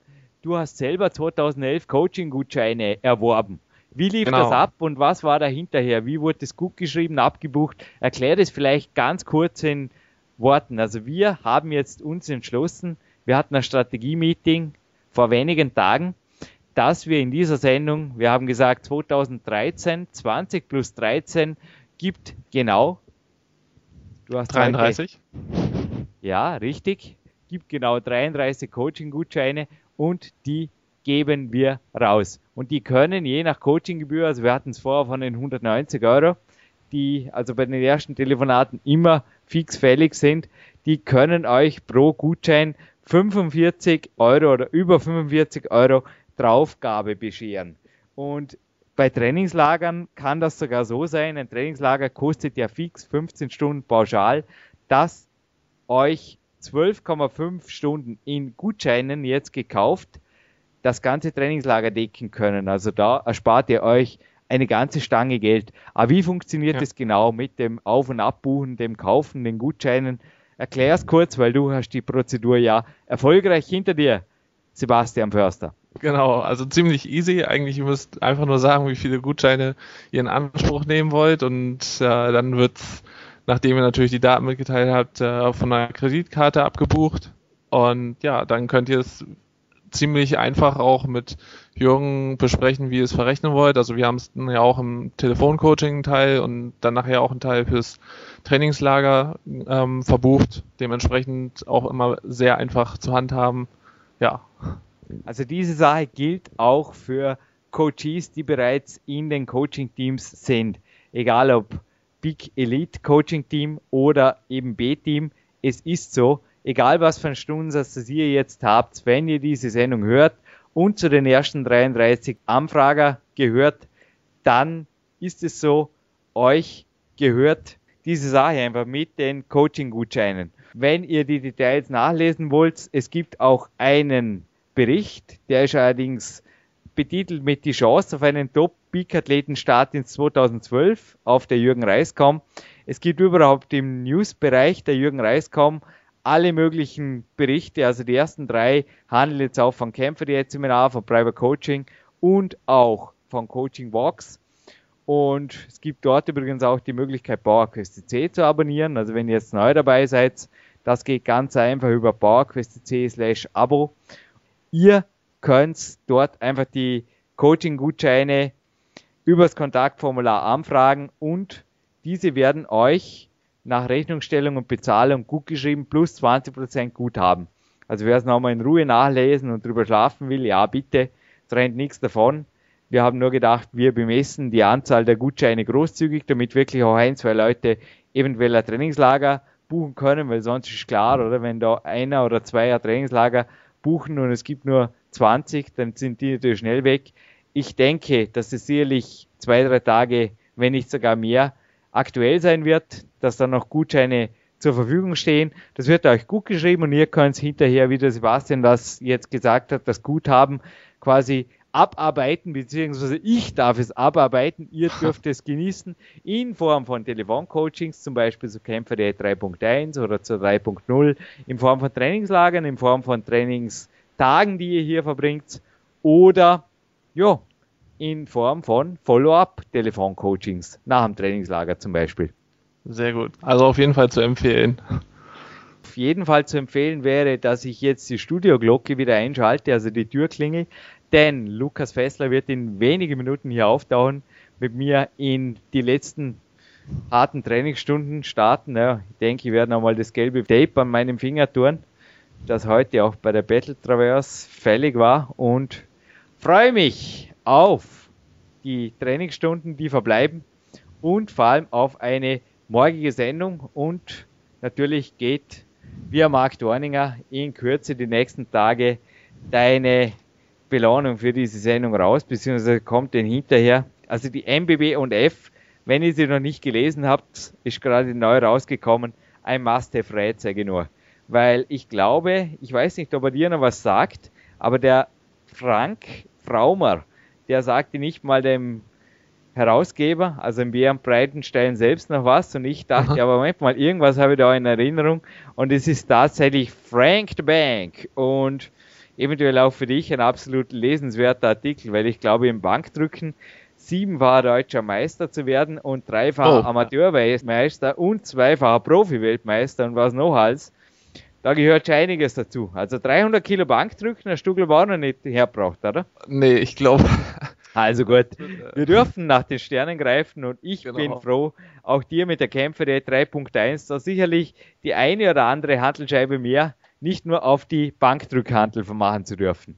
du hast selber 2011 Coaching-Gutscheine erworben. Wie lief genau. das ab und was war da hinterher? Wie wurde das gut geschrieben, abgebucht? Erklär das vielleicht ganz kurz in Worten. Also wir haben jetzt uns entschlossen, wir hatten ein Strategie-Meeting vor wenigen Tagen, dass wir in dieser Sendung, wir haben gesagt 2013, 20 plus 13 gibt genau Du hast 33. Ja, richtig. Gibt genau 33 Coaching-Gutscheine und die geben wir raus. Und die können je nach Coachinggebühr, also wir hatten es vorher von den 190 Euro, die also bei den ersten Telefonaten immer fix fällig sind, die können euch pro Gutschein 45 Euro oder über 45 Euro Draufgabe bescheren. Und bei Trainingslagern kann das sogar so sein, ein Trainingslager kostet ja fix 15 Stunden pauschal, dass euch 12,5 Stunden in Gutscheinen jetzt gekauft das ganze Trainingslager decken können. Also da erspart ihr euch eine ganze Stange Geld. Aber wie funktioniert ja. das genau mit dem Auf- und Abbuchen, dem Kaufen, den Gutscheinen? Erklär es kurz, weil du hast die Prozedur ja erfolgreich hinter dir, Sebastian Förster. Genau, also ziemlich easy. Eigentlich ihr müsst einfach nur sagen, wie viele Gutscheine ihr in Anspruch nehmen wollt und äh, dann wird's, nachdem ihr natürlich die Daten mitgeteilt habt, äh, von einer Kreditkarte abgebucht. Und ja, dann könnt ihr es ziemlich einfach auch mit Jürgen besprechen, wie ihr es verrechnen wollt. Also wir haben es ja auch im Telefoncoaching-Teil und dann nachher auch einen Teil fürs Trainingslager ähm, verbucht. Dementsprechend auch immer sehr einfach zu handhaben. Ja, also diese Sache gilt auch für Coaches, die bereits in den Coaching-Teams sind. Egal ob Big Elite Coaching Team oder eben B-Team. Es ist so, egal was für einen Stundensatz ihr jetzt habt, wenn ihr diese Sendung hört und zu den ersten 33 Anfrager gehört, dann ist es so, euch gehört diese Sache einfach mit den Coaching-Gutscheinen. Wenn ihr die Details nachlesen wollt, es gibt auch einen Bericht, der ist allerdings betitelt mit die Chance auf einen Top-Peak-Athletenstart ins 2012 auf der Jürgen Reiskom. Es gibt überhaupt im News-Bereich der Jürgen Reiskom alle möglichen Berichte, also die ersten drei handeln jetzt auch von Kämpfer Diät Seminar, von Private Coaching und auch von Coaching Walks. Und es gibt dort übrigens auch die Möglichkeit, PowerQuest C zu abonnieren. Also wenn ihr jetzt neu dabei seid, das geht ganz einfach über PowerQuest C slash Abo. Ihr könnt dort einfach die Coaching-Gutscheine übers Kontaktformular anfragen und diese werden euch nach Rechnungsstellung und Bezahlung gut geschrieben plus 20% Guthaben. Also wer es nochmal in Ruhe nachlesen und drüber schlafen will, ja bitte, trennt nichts davon. Wir haben nur gedacht, wir bemessen die Anzahl der Gutscheine großzügig, damit wirklich auch ein, zwei Leute eventuell ein Trainingslager buchen können, weil sonst ist klar, oder wenn da einer oder zwei ein Trainingslager buchen und es gibt nur 20, dann sind die natürlich schnell weg. Ich denke, dass es sicherlich zwei, drei Tage, wenn nicht sogar mehr, aktuell sein wird, dass dann noch Gutscheine zur Verfügung stehen. Das wird euch gut geschrieben und ihr könnt hinterher, wie der Sebastian das jetzt gesagt hat, das Guthaben quasi abarbeiten, beziehungsweise ich darf es abarbeiten, ihr dürft es genießen in Form von Telefoncoachings, zum Beispiel zu Kämpfer der 3.1 oder zur 3.0, in Form von Trainingslagern, in Form von Trainingstagen, die ihr hier verbringt oder ja, in Form von Follow-up-Telefoncoachings nach dem Trainingslager zum Beispiel. Sehr gut. Also auf jeden Fall zu empfehlen. Auf jeden Fall zu empfehlen wäre, dass ich jetzt die Studioglocke wieder einschalte, also die Türklingel, denn Lukas Fessler wird in wenigen Minuten hier auftauchen, mit mir in die letzten harten Trainingsstunden starten. Ja, ich denke, ich werde nochmal das gelbe Tape an meinem Finger tun, das heute auch bei der Battle Traverse fällig war und freue mich auf die Trainingsstunden, die verbleiben und vor allem auf eine morgige Sendung und natürlich geht via Marc Dorninger in Kürze die nächsten Tage deine Belohnung für diese Sendung raus, beziehungsweise kommt denn hinterher. Also die MBB und F, wenn ihr sie noch nicht gelesen habt, ist gerade neu rausgekommen, ein Must-Have-Read, sage ich nur. Weil ich glaube, ich weiß nicht, ob er dir noch was sagt, aber der Frank Fraumer, der sagte nicht mal dem Herausgeber, also im Björn Breitenstein selbst noch was und ich dachte, Aha. aber Moment mal, irgendwas habe ich da in Erinnerung und es ist tatsächlich Frank the Bank und eventuell auch für dich ein absolut lesenswerter Artikel, weil ich glaube im Bankdrücken siebenfacher deutscher Meister zu werden und dreifacher oh. Amateurmeister und zweifacher Profi-Weltmeister und was noch als. Da gehört schon einiges dazu. Also 300 Kilo Bankdrücken, ein Stück war noch nicht herbraucht, oder? Nee, ich glaube, also gut, wir dürfen nach den Sternen greifen und ich genau. bin froh, auch dir mit der Kämpferei 3.1 da sicherlich die eine oder andere Handelscheibe mehr nicht nur auf die Bankdrückhandel vermachen zu dürfen.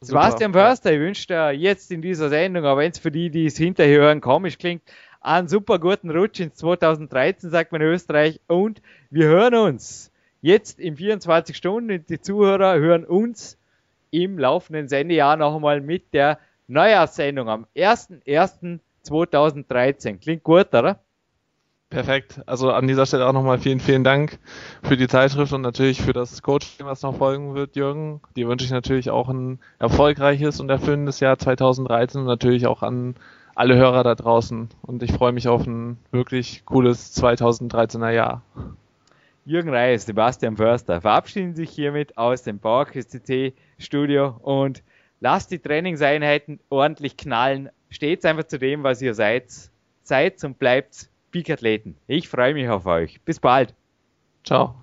Super. Sebastian Förster, ich wünsche dir jetzt in dieser Sendung, auch wenn es für die, die es hinterher hören, komisch klingt, einen super guten Rutsch ins 2013, sagt man in Österreich. Und wir hören uns jetzt in 24 Stunden. Die Zuhörer hören uns im laufenden Sendejahr noch einmal mit der Neujahrssendung am 01.01.2013. Klingt gut, oder? Perfekt. Also an dieser Stelle auch nochmal vielen, vielen Dank für die Zeitschrift und natürlich für das Coaching, was noch folgen wird, Jürgen. Die wünsche ich natürlich auch ein erfolgreiches und erfüllendes Jahr 2013 und natürlich auch an alle Hörer da draußen. Und ich freue mich auf ein wirklich cooles 2013er Jahr. Jürgen Reis, Sebastian Förster verabschieden sich hiermit aus dem PowerQuest CC Studio und lasst die Trainingseinheiten ordentlich knallen. Steht einfach zu dem, was ihr seid. Seid und bleibt Peak-Athleten. Ich freue mich auf euch. Bis bald. Ciao.